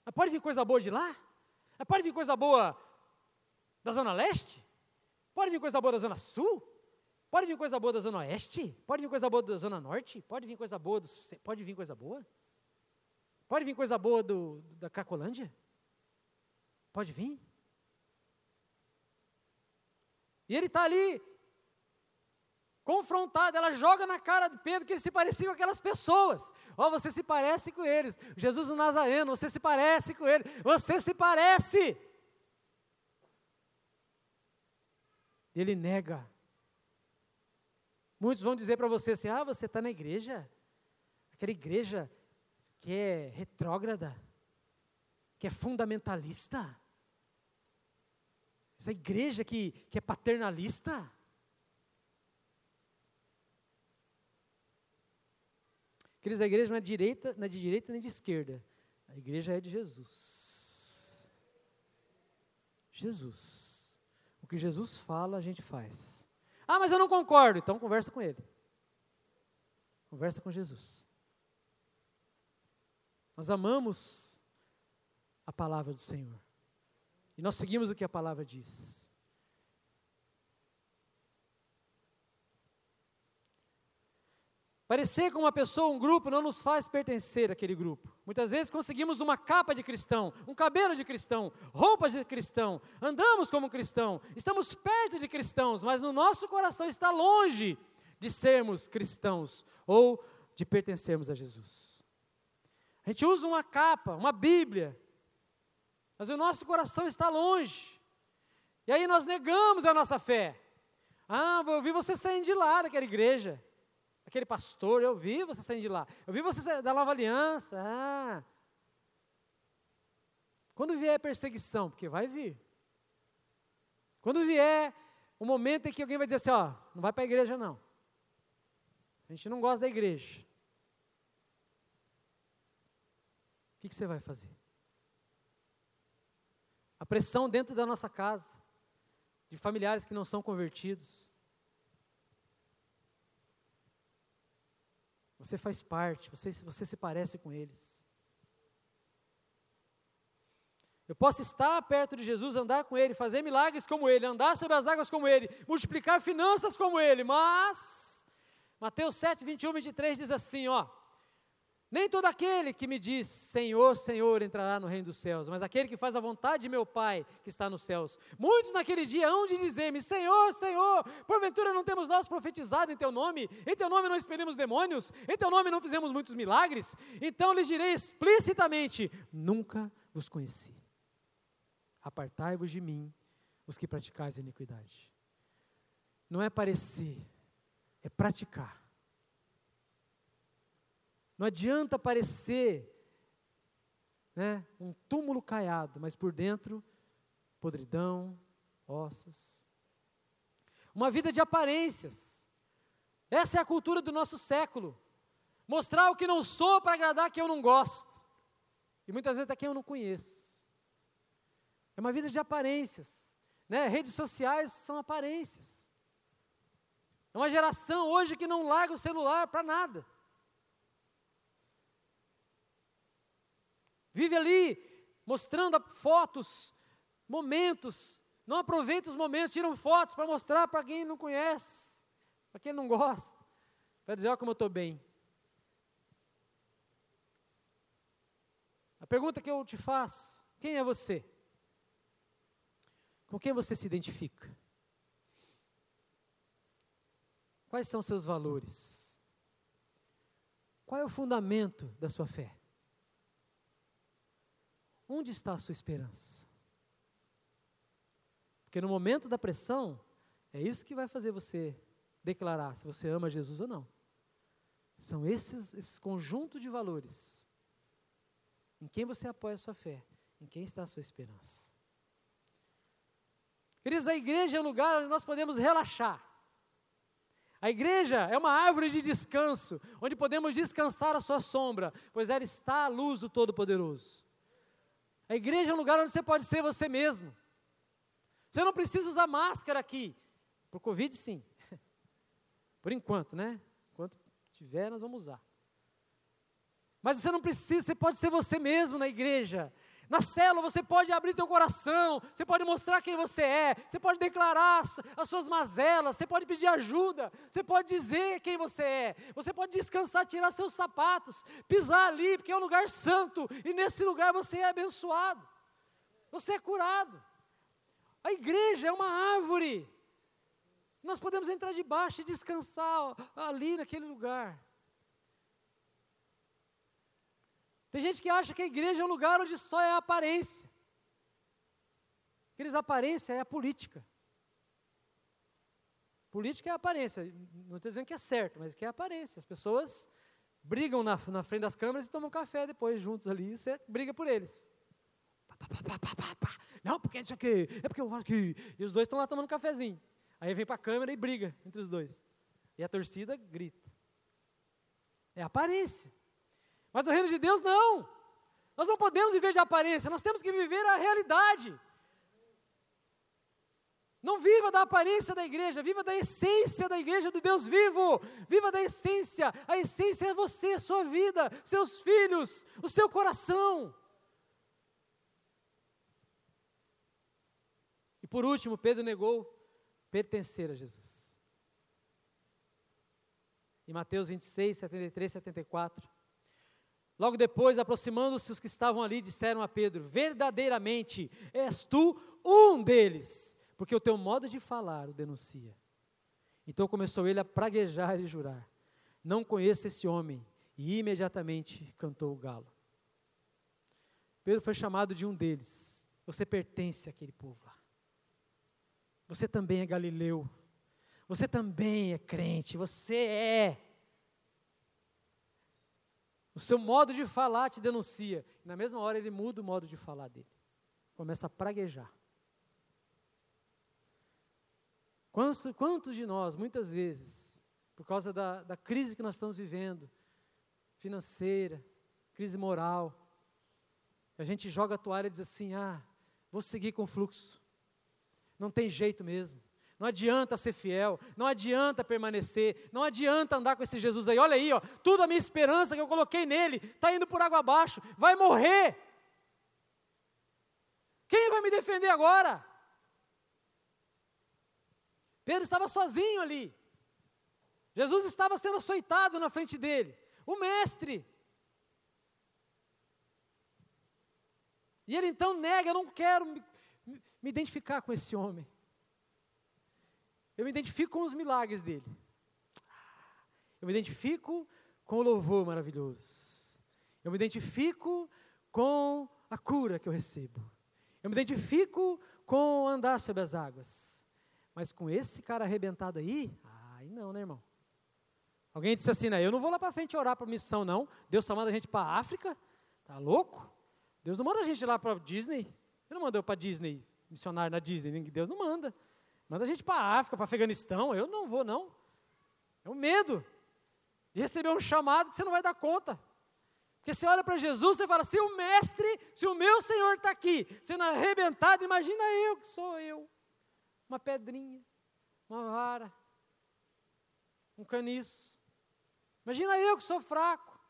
Mas pode vir coisa boa de lá? Mas pode vir coisa boa da Zona Leste? Pode vir coisa boa da Zona Sul? Pode vir coisa boa da Zona Oeste? Pode vir coisa boa da Zona Norte? Pode vir coisa boa do. Pode vir coisa boa? Pode vir coisa boa do, da Cacolândia? Pode vir? E ele está ali, confrontado. Ela joga na cara de Pedro que ele se parecia com aquelas pessoas. Ó, oh, você se parece com eles. Jesus o Nazareno, você se parece com ele. Você se parece. Ele nega. Muitos vão dizer para você assim: ah, você está na igreja, aquela igreja que é retrógrada, que é fundamentalista. Essa igreja que, que é paternalista. Queridos, a igreja não é, direita, não é de direita nem de esquerda. A igreja é de Jesus. Jesus. O que Jesus fala, a gente faz. Ah, mas eu não concordo. Então conversa com ele. Conversa com Jesus. Nós amamos a palavra do Senhor. E nós seguimos o que a palavra diz. Parecer com uma pessoa, um grupo, não nos faz pertencer àquele grupo. Muitas vezes conseguimos uma capa de cristão, um cabelo de cristão, roupas de cristão, andamos como cristão, estamos perto de cristãos, mas no nosso coração está longe de sermos cristãos ou de pertencermos a Jesus. A gente usa uma capa, uma Bíblia, mas o nosso coração está longe. E aí nós negamos a nossa fé. Ah, eu vi você saindo de lá daquela igreja. Aquele pastor, eu vi você saindo de lá. Eu vi você da nova aliança. Ah. Quando vier perseguição, porque vai vir. Quando vier o momento em que alguém vai dizer assim, ó, não vai para a igreja não. A gente não gosta da igreja. O que, que você vai fazer? Pressão dentro da nossa casa, de familiares que não são convertidos. Você faz parte, você, você se parece com eles. Eu posso estar perto de Jesus, andar com Ele, fazer milagres como Ele, andar sobre as águas como Ele, multiplicar finanças como Ele, mas, Mateus 7, 21, 23 diz assim: ó, nem todo aquele que me diz Senhor, Senhor entrará no reino dos céus, mas aquele que faz a vontade de meu Pai que está nos céus. Muitos naquele dia hão de dizer-me: Senhor, Senhor, porventura não temos nós profetizado em teu nome? Em teu nome não expelimos demônios? Em teu nome não fizemos muitos milagres? Então lhes direi explicitamente: Nunca vos conheci. Apartai-vos de mim, os que praticais a iniquidade. Não é parecer, é praticar. Não adianta parecer né, um túmulo caiado, mas por dentro, podridão, ossos. Uma vida de aparências. Essa é a cultura do nosso século. Mostrar o que não sou para agradar quem eu não gosto. E muitas vezes até quem eu não conheço. É uma vida de aparências. Né? Redes sociais são aparências. É uma geração hoje que não larga o celular para nada. Vive ali, mostrando fotos, momentos. Não aproveita os momentos, tiram fotos para mostrar para quem não conhece, para quem não gosta, para dizer: olha como eu estou bem. A pergunta que eu te faço: quem é você? Com quem você se identifica? Quais são seus valores? Qual é o fundamento da sua fé? Onde está a sua esperança? Porque no momento da pressão, é isso que vai fazer você declarar se você ama Jesus ou não. São esses, esses conjunto de valores. Em quem você apoia a sua fé, em quem está a sua esperança. Queridos, a igreja é um lugar onde nós podemos relaxar. A igreja é uma árvore de descanso, onde podemos descansar a sua sombra, pois ela está à luz do Todo-Poderoso. A igreja é um lugar onde você pode ser você mesmo. Você não precisa usar máscara aqui. Para o Covid, sim. Por enquanto, né? Enquanto tiver, nós vamos usar. Mas você não precisa, você pode ser você mesmo na igreja. Na célula você pode abrir teu coração, você pode mostrar quem você é, você pode declarar as suas mazelas, você pode pedir ajuda, você pode dizer quem você é, você pode descansar, tirar seus sapatos, pisar ali, porque é um lugar santo, e nesse lugar você é abençoado, você é curado. A igreja é uma árvore, nós podemos entrar debaixo e descansar ali naquele lugar. Tem gente que acha que a igreja é um lugar onde só é aparência. Aqueles aparência é a política. Política é aparência. Não estou dizendo que é certo, mas que é aparência. As pessoas brigam na, na frente das câmeras e tomam café depois juntos ali. E você briga por eles. Não, porque isso aqui, é porque eu acho que. E os dois estão lá tomando cafezinho. Aí vem para a câmera e briga entre os dois. E a torcida grita. É aparência. Mas no reino de Deus, não. Nós não podemos viver de aparência, nós temos que viver a realidade. Não viva da aparência da igreja, viva da essência da igreja do Deus vivo. Viva da essência. A essência é você, sua vida, seus filhos, o seu coração. E por último, Pedro negou pertencer a Jesus. Em Mateus 26, 73, 74. Logo depois, aproximando-se os que estavam ali, disseram a Pedro: Verdadeiramente és tu um deles, porque o teu modo de falar o denuncia. Então começou ele a praguejar e jurar: Não conheço esse homem. E imediatamente cantou o galo. Pedro foi chamado de um deles. Você pertence àquele povo lá. Você também é galileu. Você também é crente. Você é o seu modo de falar te denuncia. E na mesma hora ele muda o modo de falar dele. Começa a praguejar. Quantos, quantos de nós, muitas vezes, por causa da, da crise que nós estamos vivendo, financeira, crise moral. A gente joga a toalha e diz assim: ah, vou seguir com o fluxo. Não tem jeito mesmo. Não adianta ser fiel, não adianta permanecer, não adianta andar com esse Jesus aí. Olha aí, ó, tudo a minha esperança que eu coloquei nele está indo por água abaixo, vai morrer. Quem vai me defender agora? Pedro estava sozinho ali. Jesus estava sendo açoitado na frente dele. O mestre. E ele então nega: Eu não quero me, me identificar com esse homem. Eu me identifico com os milagres dele. Eu me identifico com o louvor maravilhoso. Eu me identifico com a cura que eu recebo. Eu me identifico com andar sobre as águas. Mas com esse cara arrebentado aí, aí não, né, irmão? Alguém disse assim, né? Eu não vou lá para frente orar para missão, não. Deus só manda a gente para a África. Tá louco? Deus não manda a gente lá para Disney. Ele não mandou para Disney, missionário na Disney. Deus não manda. Manda a gente para a África, para Afeganistão. Eu não vou, não. É o medo de receber um chamado que você não vai dar conta. Porque você olha para Jesus e fala: se o mestre, se o meu Senhor está aqui, sendo arrebentado, imagina eu que sou eu. Uma pedrinha, uma vara, um caniço. Imagina eu que sou fraco.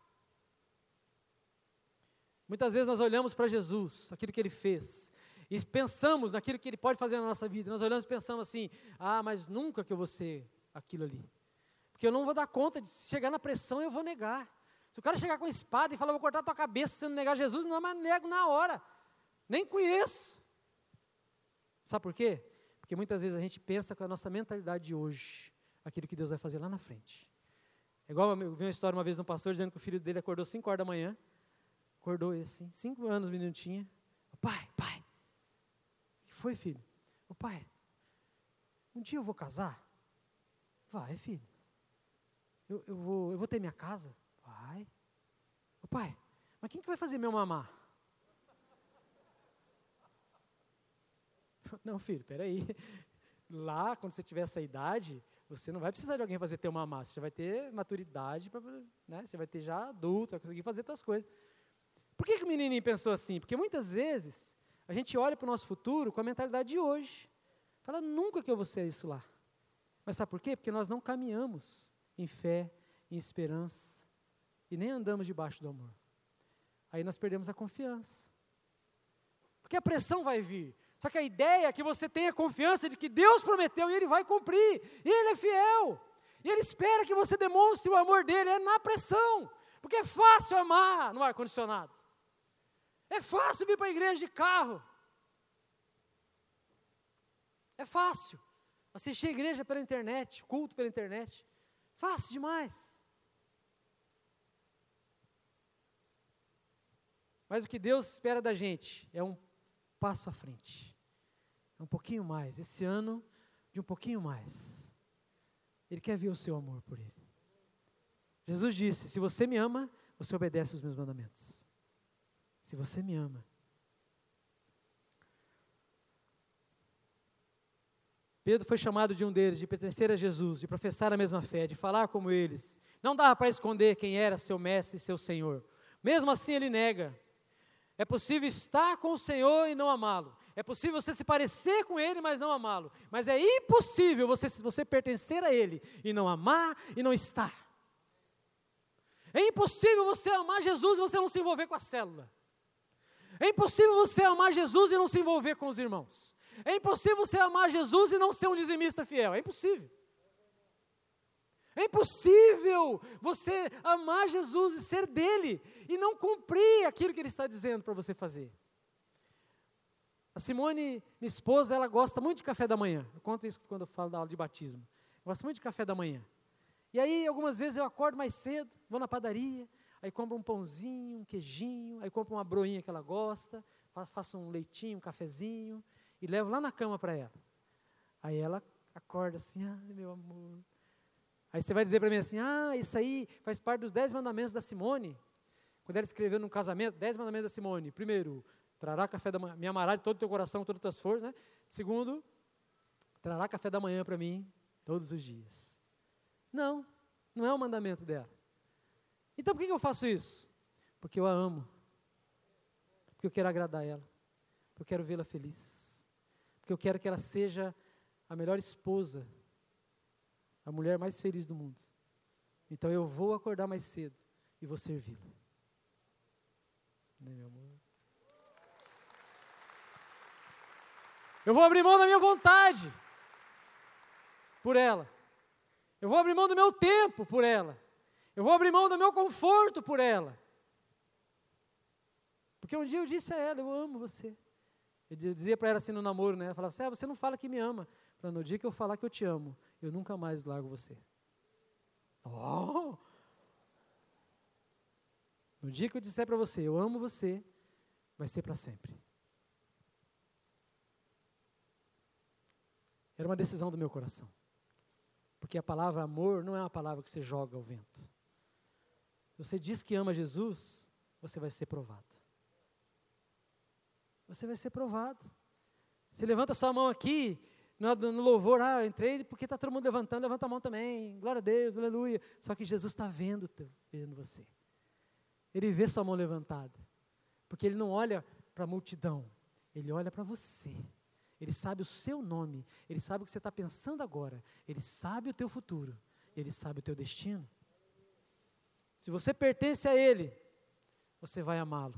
Muitas vezes nós olhamos para Jesus, aquilo que ele fez, e pensamos naquilo que ele pode fazer na nossa vida. Nós olhamos e pensamos assim: ah, mas nunca que eu vou ser aquilo ali. Porque eu não vou dar conta de chegar na pressão, eu vou negar. Se o cara chegar com espada e falar, vou cortar tua cabeça se não negar Jesus, não, mas nego na hora. Nem conheço. Sabe por quê? Porque muitas vezes a gente pensa com a nossa mentalidade de hoje, aquilo que Deus vai fazer lá na frente. É igual eu vi uma história uma vez de um pastor dizendo que o filho dele acordou 5 horas da manhã. Acordou assim, 5 anos o menino tinha. Pai, pai. O foi, filho? O pai, um dia eu vou casar? Vai, filho. Eu, eu, vou, eu vou ter minha casa? Vai. Ô pai, mas quem que vai fazer meu mamar? Não, filho, peraí. Lá, quando você tiver essa idade, você não vai precisar de alguém fazer teu mamar. Você já vai ter maturidade, pra, né? você vai ter já adulto, vai conseguir fazer suas coisas. Por que, que o menininho pensou assim? Porque muitas vezes a gente olha para o nosso futuro com a mentalidade de hoje. Fala, nunca que eu vou ser isso lá. Mas sabe por quê? Porque nós não caminhamos em fé, em esperança, e nem andamos debaixo do amor. Aí nós perdemos a confiança. Porque a pressão vai vir. Só que a ideia é que você tenha confiança de que Deus prometeu e Ele vai cumprir. E Ele é fiel. E Ele espera que você demonstre o amor dele. É na pressão. Porque é fácil amar no ar-condicionado. É fácil vir para a igreja de carro. É fácil. Assistir a igreja pela internet, culto pela internet. Fácil demais. Mas o que Deus espera da gente é um passo à frente. É um pouquinho mais. Esse ano, de um pouquinho mais. Ele quer ver o seu amor por Ele. Jesus disse: Se você me ama, você obedece os meus mandamentos. Se você me ama. Pedro foi chamado de um deles, de pertencer a Jesus, de professar a mesma fé, de falar como eles. Não dava para esconder quem era seu mestre e seu Senhor. Mesmo assim, ele nega. É possível estar com o Senhor e não amá-lo. É possível você se parecer com Ele, mas não amá-lo. Mas é impossível você, você pertencer a Ele e não amar e não estar. É impossível você amar Jesus e você não se envolver com a célula. É impossível você amar Jesus e não se envolver com os irmãos. É impossível você amar Jesus e não ser um dizimista fiel. É impossível. É impossível você amar Jesus e ser dele e não cumprir aquilo que ele está dizendo para você fazer. A Simone, minha esposa, ela gosta muito de café da manhã. Eu conto isso quando eu falo da aula de batismo. Gosta muito de café da manhã. E aí, algumas vezes eu acordo mais cedo, vou na padaria, aí compro um pãozinho, um queijinho, aí compro uma broinha que ela gosta, faço um leitinho, um cafezinho e levo lá na cama para ela. Aí ela acorda assim, ai meu amor, Aí você vai dizer para mim assim: ah, isso aí faz parte dos dez mandamentos da Simone. Quando ela escreveu no casamento, dez mandamentos da Simone. Primeiro, trará café da manhã, me amará de todo o teu coração, todas as tuas forças. Né? Segundo, trará café da manhã para mim todos os dias. Não, Não é o mandamento dela. Então por que eu faço isso? Porque eu a amo. Porque eu quero agradar ela. Porque eu quero vê-la feliz. Porque eu quero que ela seja a melhor esposa, a mulher mais feliz do mundo. Então eu vou acordar mais cedo e vou servi-la. Meu amor? Eu vou abrir mão da minha vontade por ela. Eu vou abrir mão do meu tempo por ela. Eu vou abrir mão do meu conforto por ela. Porque um dia eu disse a ela, eu amo você. Eu dizia para ela assim no namoro, né? Eu falava assim, ah, você não fala que me ama. Falei, no dia que eu falar que eu te amo, eu nunca mais largo você. Oh! No dia que eu disser para você, eu amo você, vai ser para sempre. Era uma decisão do meu coração. Porque a palavra amor não é uma palavra que você joga ao vento. Você diz que ama Jesus, você vai ser provado. Você vai ser provado. Você levanta sua mão aqui, no, louvor, ah, entrei porque está todo mundo levantando, levanta a mão também, glória a Deus, aleluia. Só que Jesus está vendo, vendo você. Ele vê sua mão levantada. Porque ele não olha para a multidão, ele olha para você. Ele sabe o seu nome, ele sabe o que você está pensando agora, ele sabe o teu futuro, ele sabe o teu destino. Se você pertence a ele, você vai amá-lo.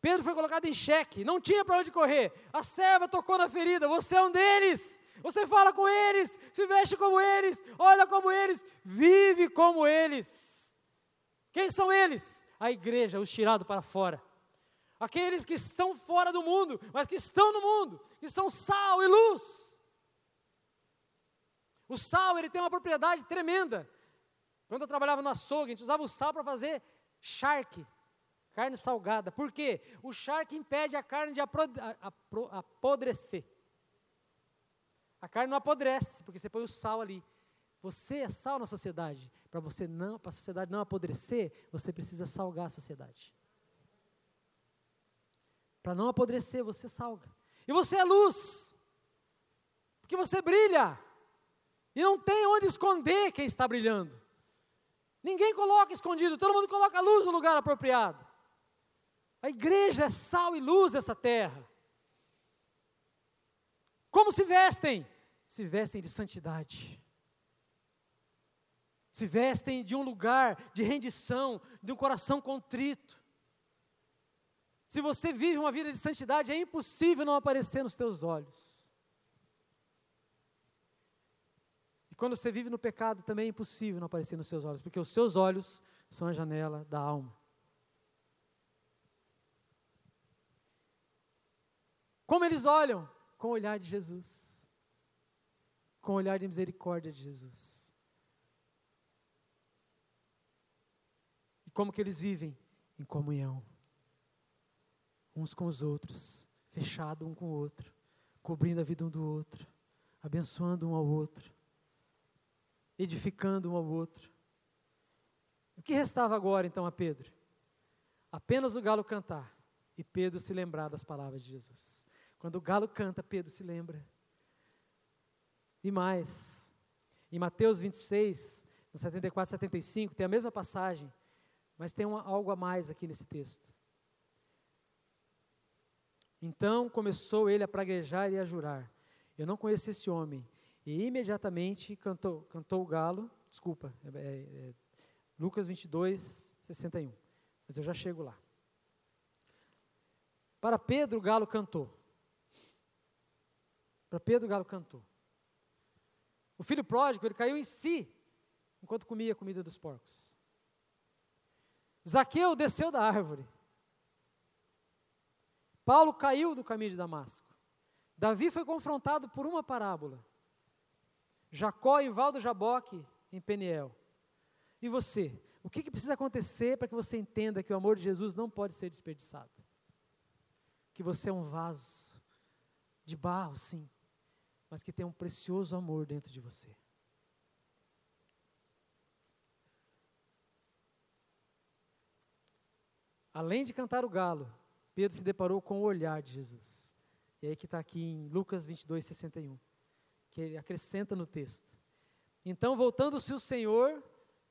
Pedro foi colocado em xeque, não tinha para onde correr. A serva tocou na ferida, você é um deles. Você fala com eles, se veste como eles, olha como eles, vive como eles. Quem são eles? A igreja, os tirados para fora aqueles que estão fora do mundo, mas que estão no mundo, que são sal e luz. O sal, ele tem uma propriedade tremenda. Quando eu trabalhava no açougue, a gente usava o sal para fazer charque, carne salgada. Por quê? O charque impede a carne de apodrecer. A carne não apodrece, porque você põe o sal ali. Você é sal na sociedade. Para você não, para a sociedade não apodrecer, você precisa salgar a sociedade. Para não apodrecer, você salga. E você é luz. Porque você brilha. E não tem onde esconder quem está brilhando. Ninguém coloca escondido, todo mundo coloca a luz no lugar apropriado. A igreja é sal e luz dessa terra. Como se vestem? Se vestem de santidade. Se vestem de um lugar de rendição, de um coração contrito. Se você vive uma vida de santidade, é impossível não aparecer nos teus olhos. E quando você vive no pecado, também é impossível não aparecer nos seus olhos, porque os seus olhos são a janela da alma. Como eles olham? Com o olhar de Jesus. Com o olhar de misericórdia de Jesus. E como que eles vivem? Em comunhão uns com os outros, fechado um com o outro, cobrindo a vida um do outro, abençoando um ao outro, edificando um ao outro. O que restava agora então a Pedro? Apenas o galo cantar e Pedro se lembrar das palavras de Jesus. Quando o galo canta, Pedro se lembra. E mais, em Mateus 26, no 74, 75, tem a mesma passagem, mas tem uma, algo a mais aqui nesse texto. Então começou ele a praguejar e a jurar: Eu não conheço esse homem. E imediatamente cantou, cantou o galo, desculpa, é, é, é, Lucas 22, 61. Mas eu já chego lá. Para Pedro, o galo cantou. Para Pedro, o galo cantou. O filho pródigo, ele caiu em si, enquanto comia a comida dos porcos. Zaqueu desceu da árvore. Paulo caiu do caminho de Damasco. Davi foi confrontado por uma parábola. Jacó em Val do Jaboque, em Peniel. E você? O que, que precisa acontecer para que você entenda que o amor de Jesus não pode ser desperdiçado? Que você é um vaso de barro, sim, mas que tem um precioso amor dentro de você. Além de cantar o galo, Pedro se deparou com o olhar de Jesus. E aí que está aqui em Lucas 22, 61, que ele acrescenta no texto. Então, voltando-se o Senhor,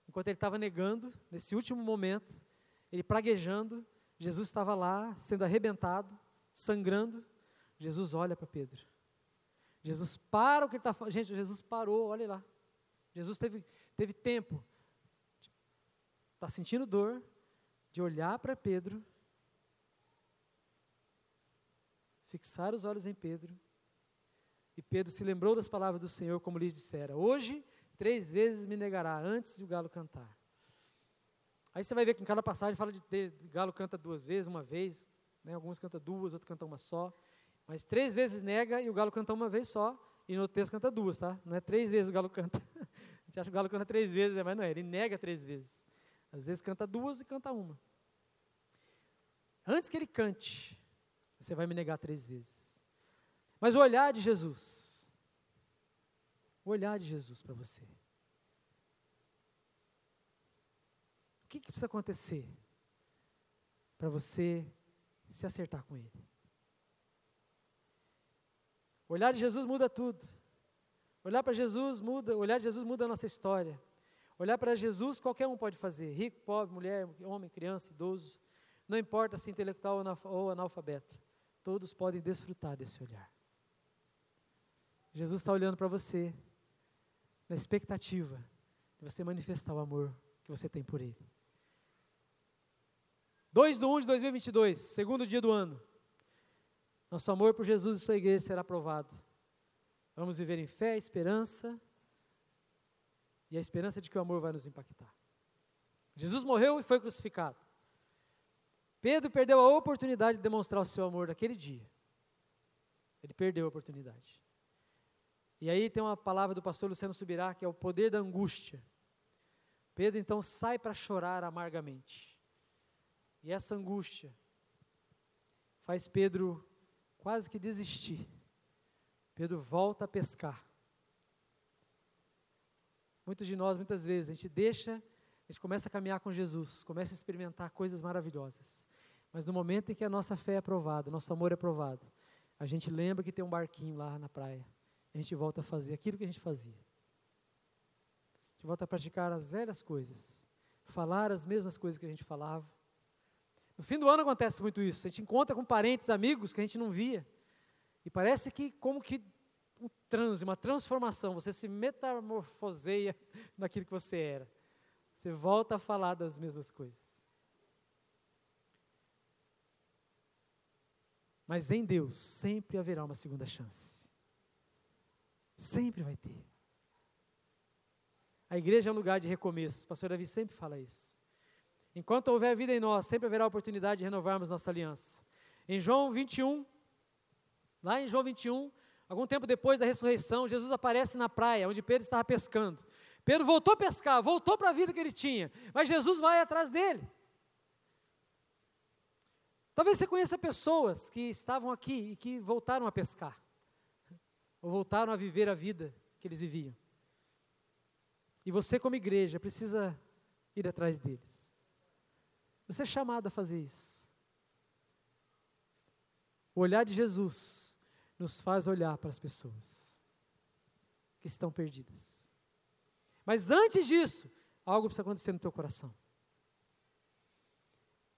enquanto ele estava negando, nesse último momento, ele praguejando, Jesus estava lá, sendo arrebentado, sangrando. Jesus olha para Pedro. Jesus para o que ele está falando. Gente, Jesus parou, olha lá. Jesus teve, teve tempo, está sentindo dor, de olhar para Pedro, fixar os olhos em Pedro, e Pedro se lembrou das palavras do Senhor, como lhe dissera: Hoje, três vezes me negará, antes de o galo cantar. Aí você vai ver que em cada passagem fala de, galo canta duas vezes, uma vez, né? alguns cantam duas, outros cantam uma só. Mas três vezes nega e o galo canta uma vez só, e no texto canta duas, tá? Não é três vezes o galo canta. A gente acha que o galo canta três vezes, né? mas não é, ele nega três vezes. Às vezes canta duas e canta uma. Antes que ele cante, você vai me negar três vezes. Mas o olhar de Jesus, o olhar de Jesus para você. O que, que precisa acontecer para você se acertar com Ele? O olhar de Jesus muda tudo. Olhar para Jesus muda, olhar de Jesus muda a nossa história. Olhar para Jesus qualquer um pode fazer, rico, pobre, mulher, homem, criança, idoso, não importa se intelectual ou analfabeto, todos podem desfrutar desse olhar. Jesus está olhando para você, na expectativa de você manifestar o amor que você tem por Ele. 2 de 1 de 2022, segundo dia do ano. Nosso amor por Jesus e sua igreja será provado. Vamos viver em fé, esperança e a esperança de que o amor vai nos impactar. Jesus morreu e foi crucificado. Pedro perdeu a oportunidade de demonstrar o seu amor naquele dia. Ele perdeu a oportunidade. E aí tem uma palavra do pastor Luciano Subirá, que é o poder da angústia. Pedro então sai para chorar amargamente. E essa angústia faz Pedro quase que desistir. Pedro volta a pescar. Muitos de nós, muitas vezes, a gente deixa, a gente começa a caminhar com Jesus, começa a experimentar coisas maravilhosas. Mas no momento em que a nossa fé é aprovada, nosso amor é aprovado, a gente lembra que tem um barquinho lá na praia. A gente volta a fazer aquilo que a gente fazia. A gente volta a praticar as velhas coisas, falar as mesmas coisas que a gente falava, no fim do ano acontece muito isso. A gente encontra com parentes, amigos que a gente não via. E parece que, como que um transe, uma transformação, você se metamorfoseia naquilo que você era. Você volta a falar das mesmas coisas. Mas em Deus sempre haverá uma segunda chance. Sempre vai ter. A igreja é um lugar de recomeço. O pastor Davi sempre fala isso. Enquanto houver vida em nós, sempre haverá oportunidade de renovarmos nossa aliança. Em João 21, lá em João 21, algum tempo depois da ressurreição, Jesus aparece na praia onde Pedro estava pescando. Pedro voltou a pescar, voltou para a vida que ele tinha, mas Jesus vai atrás dele. Talvez você conheça pessoas que estavam aqui e que voltaram a pescar, ou voltaram a viver a vida que eles viviam. E você, como igreja, precisa ir atrás deles. Você é chamado a fazer isso. O olhar de Jesus nos faz olhar para as pessoas que estão perdidas. Mas antes disso, algo precisa acontecer no teu coração.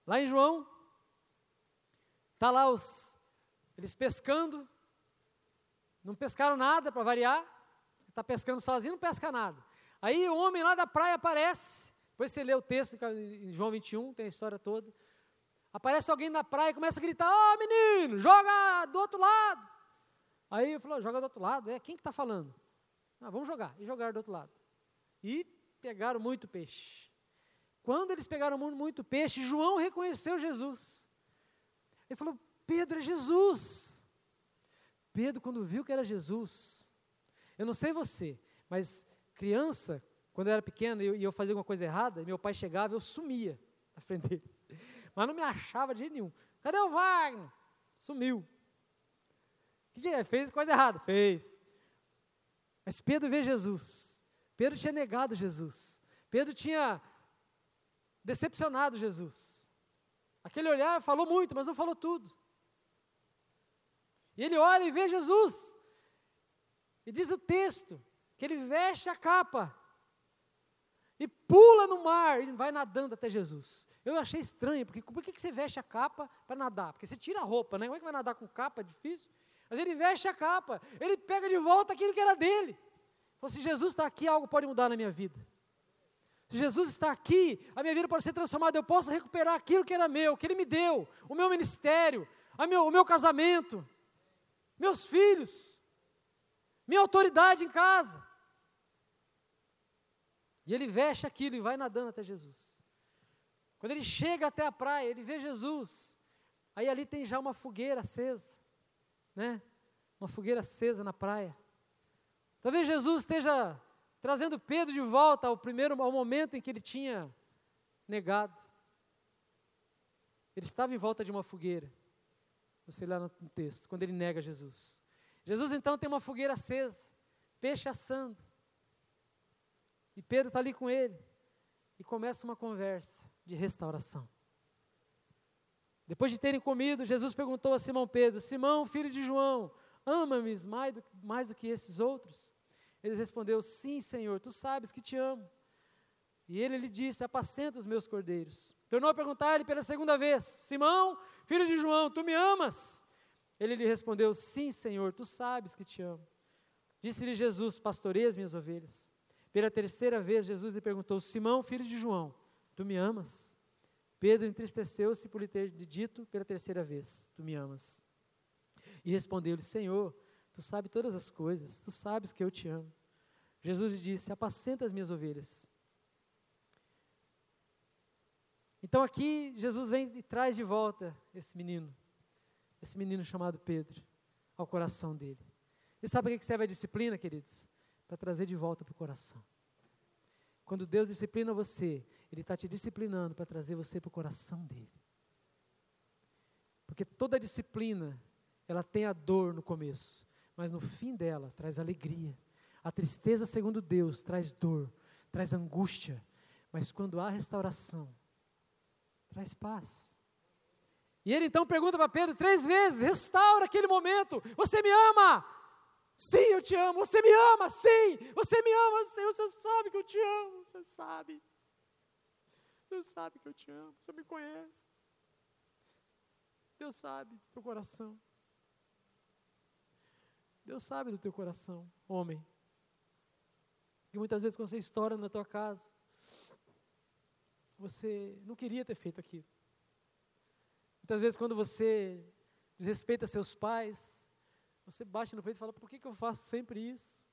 Lá em João, tá lá os eles pescando, não pescaram nada para variar, está pescando sozinho, não pesca nada. Aí o homem lá da praia aparece, depois você lê o texto em João 21, tem a história toda. Aparece alguém na praia e começa a gritar: Ó oh, menino, joga do outro lado. Aí eu falo: joga do outro lado? É, quem que está falando? Ah, vamos jogar. E jogaram do outro lado. E pegaram muito peixe. Quando eles pegaram muito peixe, João reconheceu Jesus. Ele falou: Pedro é Jesus. Pedro, quando viu que era Jesus, eu não sei você, mas criança, quando eu era pequeno e eu, fazia alguma coisa errada, meu pai chegava e eu sumia na frente dele. Mas não me achava de jeito nenhum. Cadê o Wagner? Sumiu. O que, que é? Fez coisa errada? Fez. Mas Pedro vê Jesus. Pedro tinha negado Jesus. Pedro tinha decepcionado Jesus. Aquele olhar falou muito, mas não falou tudo. E ele olha e vê Jesus. E diz o texto que ele veste a capa e pula no mar e vai nadando até Jesus. Eu achei estranho, porque por que você veste a capa para nadar? Porque você tira a roupa, né? Como é que vai nadar com capa? É difícil. Mas ele veste a capa, ele pega de volta aquilo que era dele. Falou, se Jesus está aqui, algo pode mudar na minha vida. Se Jesus está aqui, a minha vida pode ser transformada, eu posso recuperar aquilo que era meu, que Ele me deu, o meu ministério, meu, o meu casamento, meus filhos, minha autoridade em casa. E ele veste aquilo e vai nadando até Jesus. Quando ele chega até a praia, ele vê Jesus. Aí ali tem já uma fogueira acesa, né? Uma fogueira acesa na praia. Talvez Jesus esteja trazendo Pedro de volta ao primeiro ao momento em que ele tinha negado. Ele estava em volta de uma fogueira. Você lá no texto, quando ele nega Jesus. Jesus então tem uma fogueira acesa, peixe assando. E Pedro está ali com ele. E começa uma conversa de restauração. Depois de terem comido, Jesus perguntou a Simão Pedro: Simão, filho de João, ama-me mais do, mais do que esses outros? Ele respondeu: Sim, Senhor, tu sabes que te amo. E ele lhe disse: Apacenta os meus cordeiros. Tornou a perguntar-lhe pela segunda vez: Simão, filho de João, tu me amas? Ele lhe respondeu: Sim, Senhor, tu sabes que te amo. Disse-lhe Jesus: Pastorei as minhas ovelhas. Pela terceira vez, Jesus lhe perguntou: Simão, filho de João, tu me amas? Pedro entristeceu-se por lhe ter dito pela terceira vez: Tu me amas. E respondeu-lhe: Senhor, tu sabes todas as coisas, tu sabes que eu te amo. Jesus lhe disse: Apacenta as minhas ovelhas. Então aqui Jesus vem e traz de volta esse menino, esse menino chamado Pedro, ao coração dele. E sabe o que serve a disciplina, queridos? para trazer de volta para o coração. Quando Deus disciplina você, Ele está te disciplinando para trazer você para o coração dele. Porque toda disciplina, ela tem a dor no começo, mas no fim dela traz alegria. A tristeza, segundo Deus, traz dor, traz angústia, mas quando há restauração, traz paz. E ele então pergunta para Pedro três vezes: restaura aquele momento, você me ama, Sim, eu te amo. Você me ama, sim. Você me ama, sim. Você sabe que eu te amo. Você sabe. Você sabe que eu te amo. Você me conhece. Deus sabe do teu coração. Deus sabe do teu coração, homem. E muitas vezes quando você estoura na tua casa, você não queria ter feito aquilo. Muitas vezes quando você desrespeita seus pais, você bate no peito e fala: por que, que eu faço sempre isso?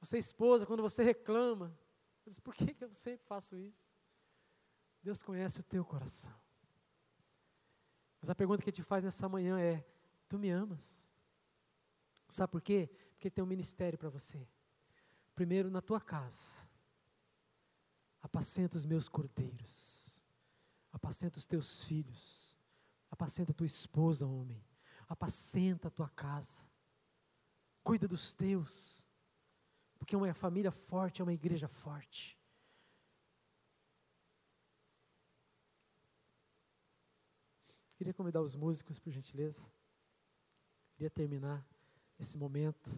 Você, esposa, quando você reclama, diz, por que, que eu sempre faço isso? Deus conhece o teu coração. Mas a pergunta que te faz nessa manhã é: Tu me amas? Sabe por quê? Porque tem um ministério para você. Primeiro, na tua casa, apacenta os meus cordeiros, apacenta os teus filhos, apacenta a tua esposa, homem apacenta a tua casa, cuida dos teus, porque uma família forte é uma igreja forte. Queria convidar os músicos, por gentileza. Queria terminar esse momento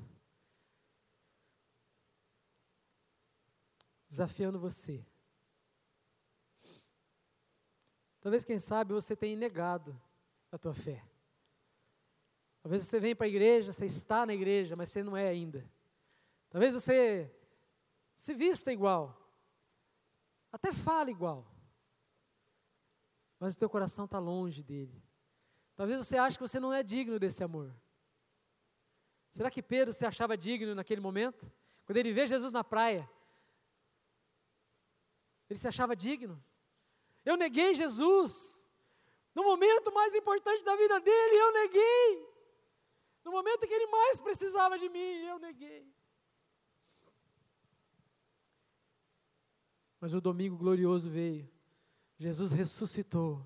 desafiando você. Talvez, quem sabe, você tenha negado a tua fé. Talvez você venha para a igreja, você está na igreja, mas você não é ainda. Talvez você se vista igual, até fala igual, mas o teu coração está longe dele. Talvez você ache que você não é digno desse amor. Será que Pedro se achava digno naquele momento? Quando ele vê Jesus na praia, ele se achava digno? Eu neguei Jesus. No momento mais importante da vida dele, eu neguei. No momento que ele mais precisava de mim, eu neguei. Mas o domingo glorioso veio. Jesus ressuscitou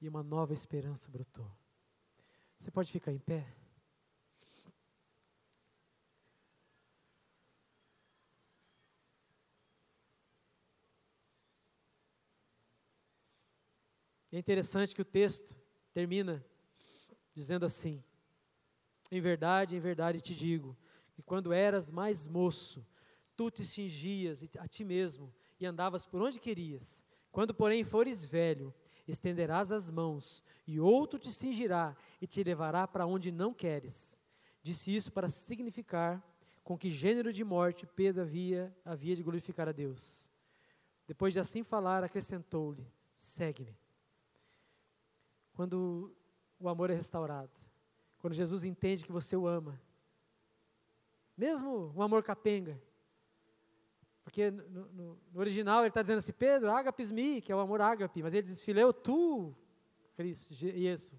e uma nova esperança brotou. Você pode ficar em pé? É interessante que o texto termina dizendo assim: em verdade, em verdade te digo, E quando eras mais moço, tu te cingias a ti mesmo e andavas por onde querias. Quando, porém, fores velho, estenderás as mãos, e outro te cingirá e te levará para onde não queres. Disse isso para significar com que gênero de morte Pedro havia, havia de glorificar a Deus. Depois de assim falar, acrescentou-lhe: segue-me. Quando o amor é restaurado, quando Jesus entende que você o ama, mesmo o amor capenga, porque no, no, no original ele está dizendo assim, Pedro, agapes mi, que é o amor ágape, mas ele diz, fileu tu, Cristo, isso.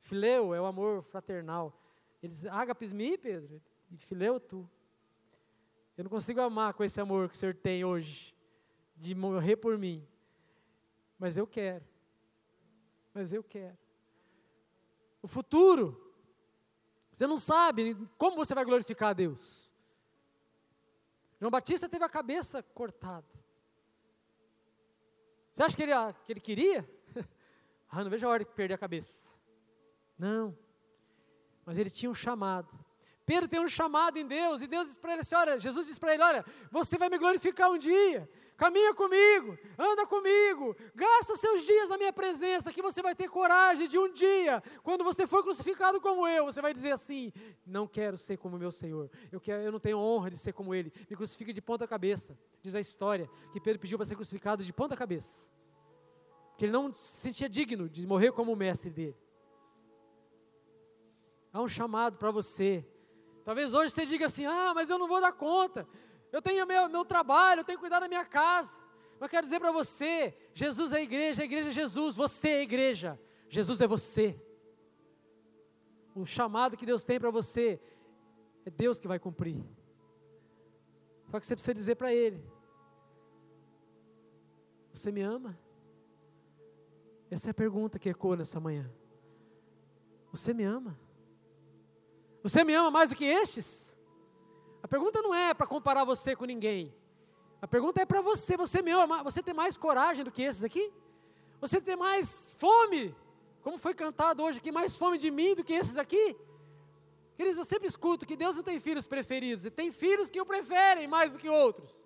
Fileu é o amor fraternal. Ele diz, agapes mi, Pedro, e fileu tu. Eu não consigo amar com esse amor que o Senhor tem hoje, de morrer por mim. Mas eu quero. Mas eu quero. O futuro, você não sabe como você vai glorificar a Deus. João Batista teve a cabeça cortada. Você acha que ele, que ele queria? ah, não vejo a hora de perder a cabeça. Não. Mas ele tinha um chamado. Pedro tem um chamado em Deus, e Deus diz para ele assim: olha, Jesus diz para ele: olha, você vai me glorificar um dia, caminha comigo, anda comigo, gasta seus dias na minha presença, que você vai ter coragem de um dia, quando você for crucificado como eu, você vai dizer assim: não quero ser como meu Senhor, eu, quero, eu não tenho honra de ser como Ele, me crucifique de ponta cabeça. Diz a história que Pedro pediu para ser crucificado de ponta cabeça, porque ele não se sentia digno de morrer como o mestre dele. Há um chamado para você Talvez hoje você diga assim: ah, mas eu não vou dar conta. Eu tenho meu, meu trabalho, eu tenho que cuidar da minha casa. Mas quero dizer para você: Jesus é a igreja, a igreja é Jesus, você é a igreja, Jesus é você. O chamado que Deus tem para você é Deus que vai cumprir. Só que você precisa dizer para Ele: Você me ama? Essa é a pergunta que ecoa nessa manhã. Você me ama? Você me ama mais do que estes? A pergunta não é para comparar você com ninguém. A pergunta é para você. Você me ama? Você tem mais coragem do que esses aqui? Você tem mais fome? Como foi cantado hoje aqui, mais fome de mim do que esses aqui? Queridos, eu sempre escuto que Deus não tem filhos preferidos, e tem filhos que o preferem mais do que outros.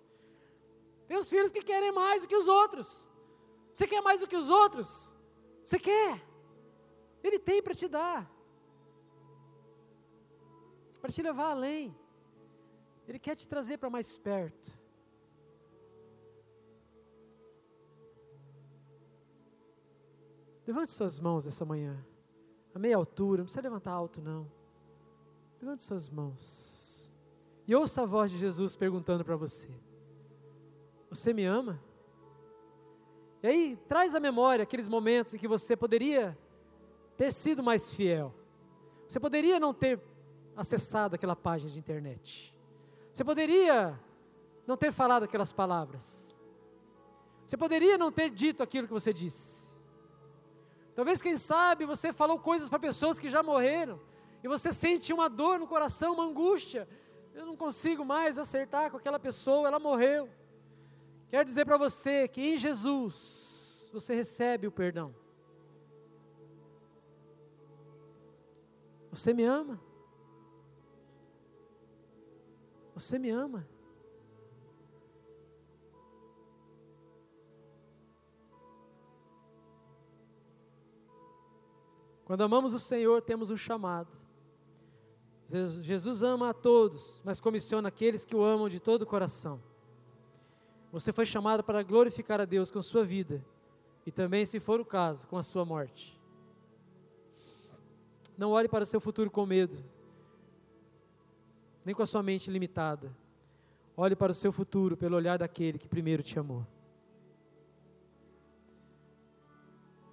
Tem os filhos que querem mais do que os outros. Você quer mais do que os outros? Você quer? Ele tem para te dar para te levar além. Ele quer te trazer para mais perto. Levante suas mãos essa manhã, a meia altura, não precisa levantar alto não. Levante suas mãos. E ouça a voz de Jesus perguntando para você: Você me ama? E aí, traz à memória aqueles momentos em que você poderia ter sido mais fiel. Você poderia não ter acessado aquela página de internet. Você poderia não ter falado aquelas palavras. Você poderia não ter dito aquilo que você disse. Talvez, quem sabe, você falou coisas para pessoas que já morreram. E você sente uma dor no coração, uma angústia. Eu não consigo mais acertar com aquela pessoa, ela morreu. Quero dizer para você que em Jesus você recebe o perdão. Você me ama? Você me ama. Quando amamos o Senhor, temos um chamado. Jesus ama a todos, mas comissiona aqueles que o amam de todo o coração. Você foi chamado para glorificar a Deus com a sua vida e também, se for o caso, com a sua morte. Não olhe para o seu futuro com medo nem com a sua mente limitada. Olhe para o seu futuro pelo olhar daquele que primeiro te amou.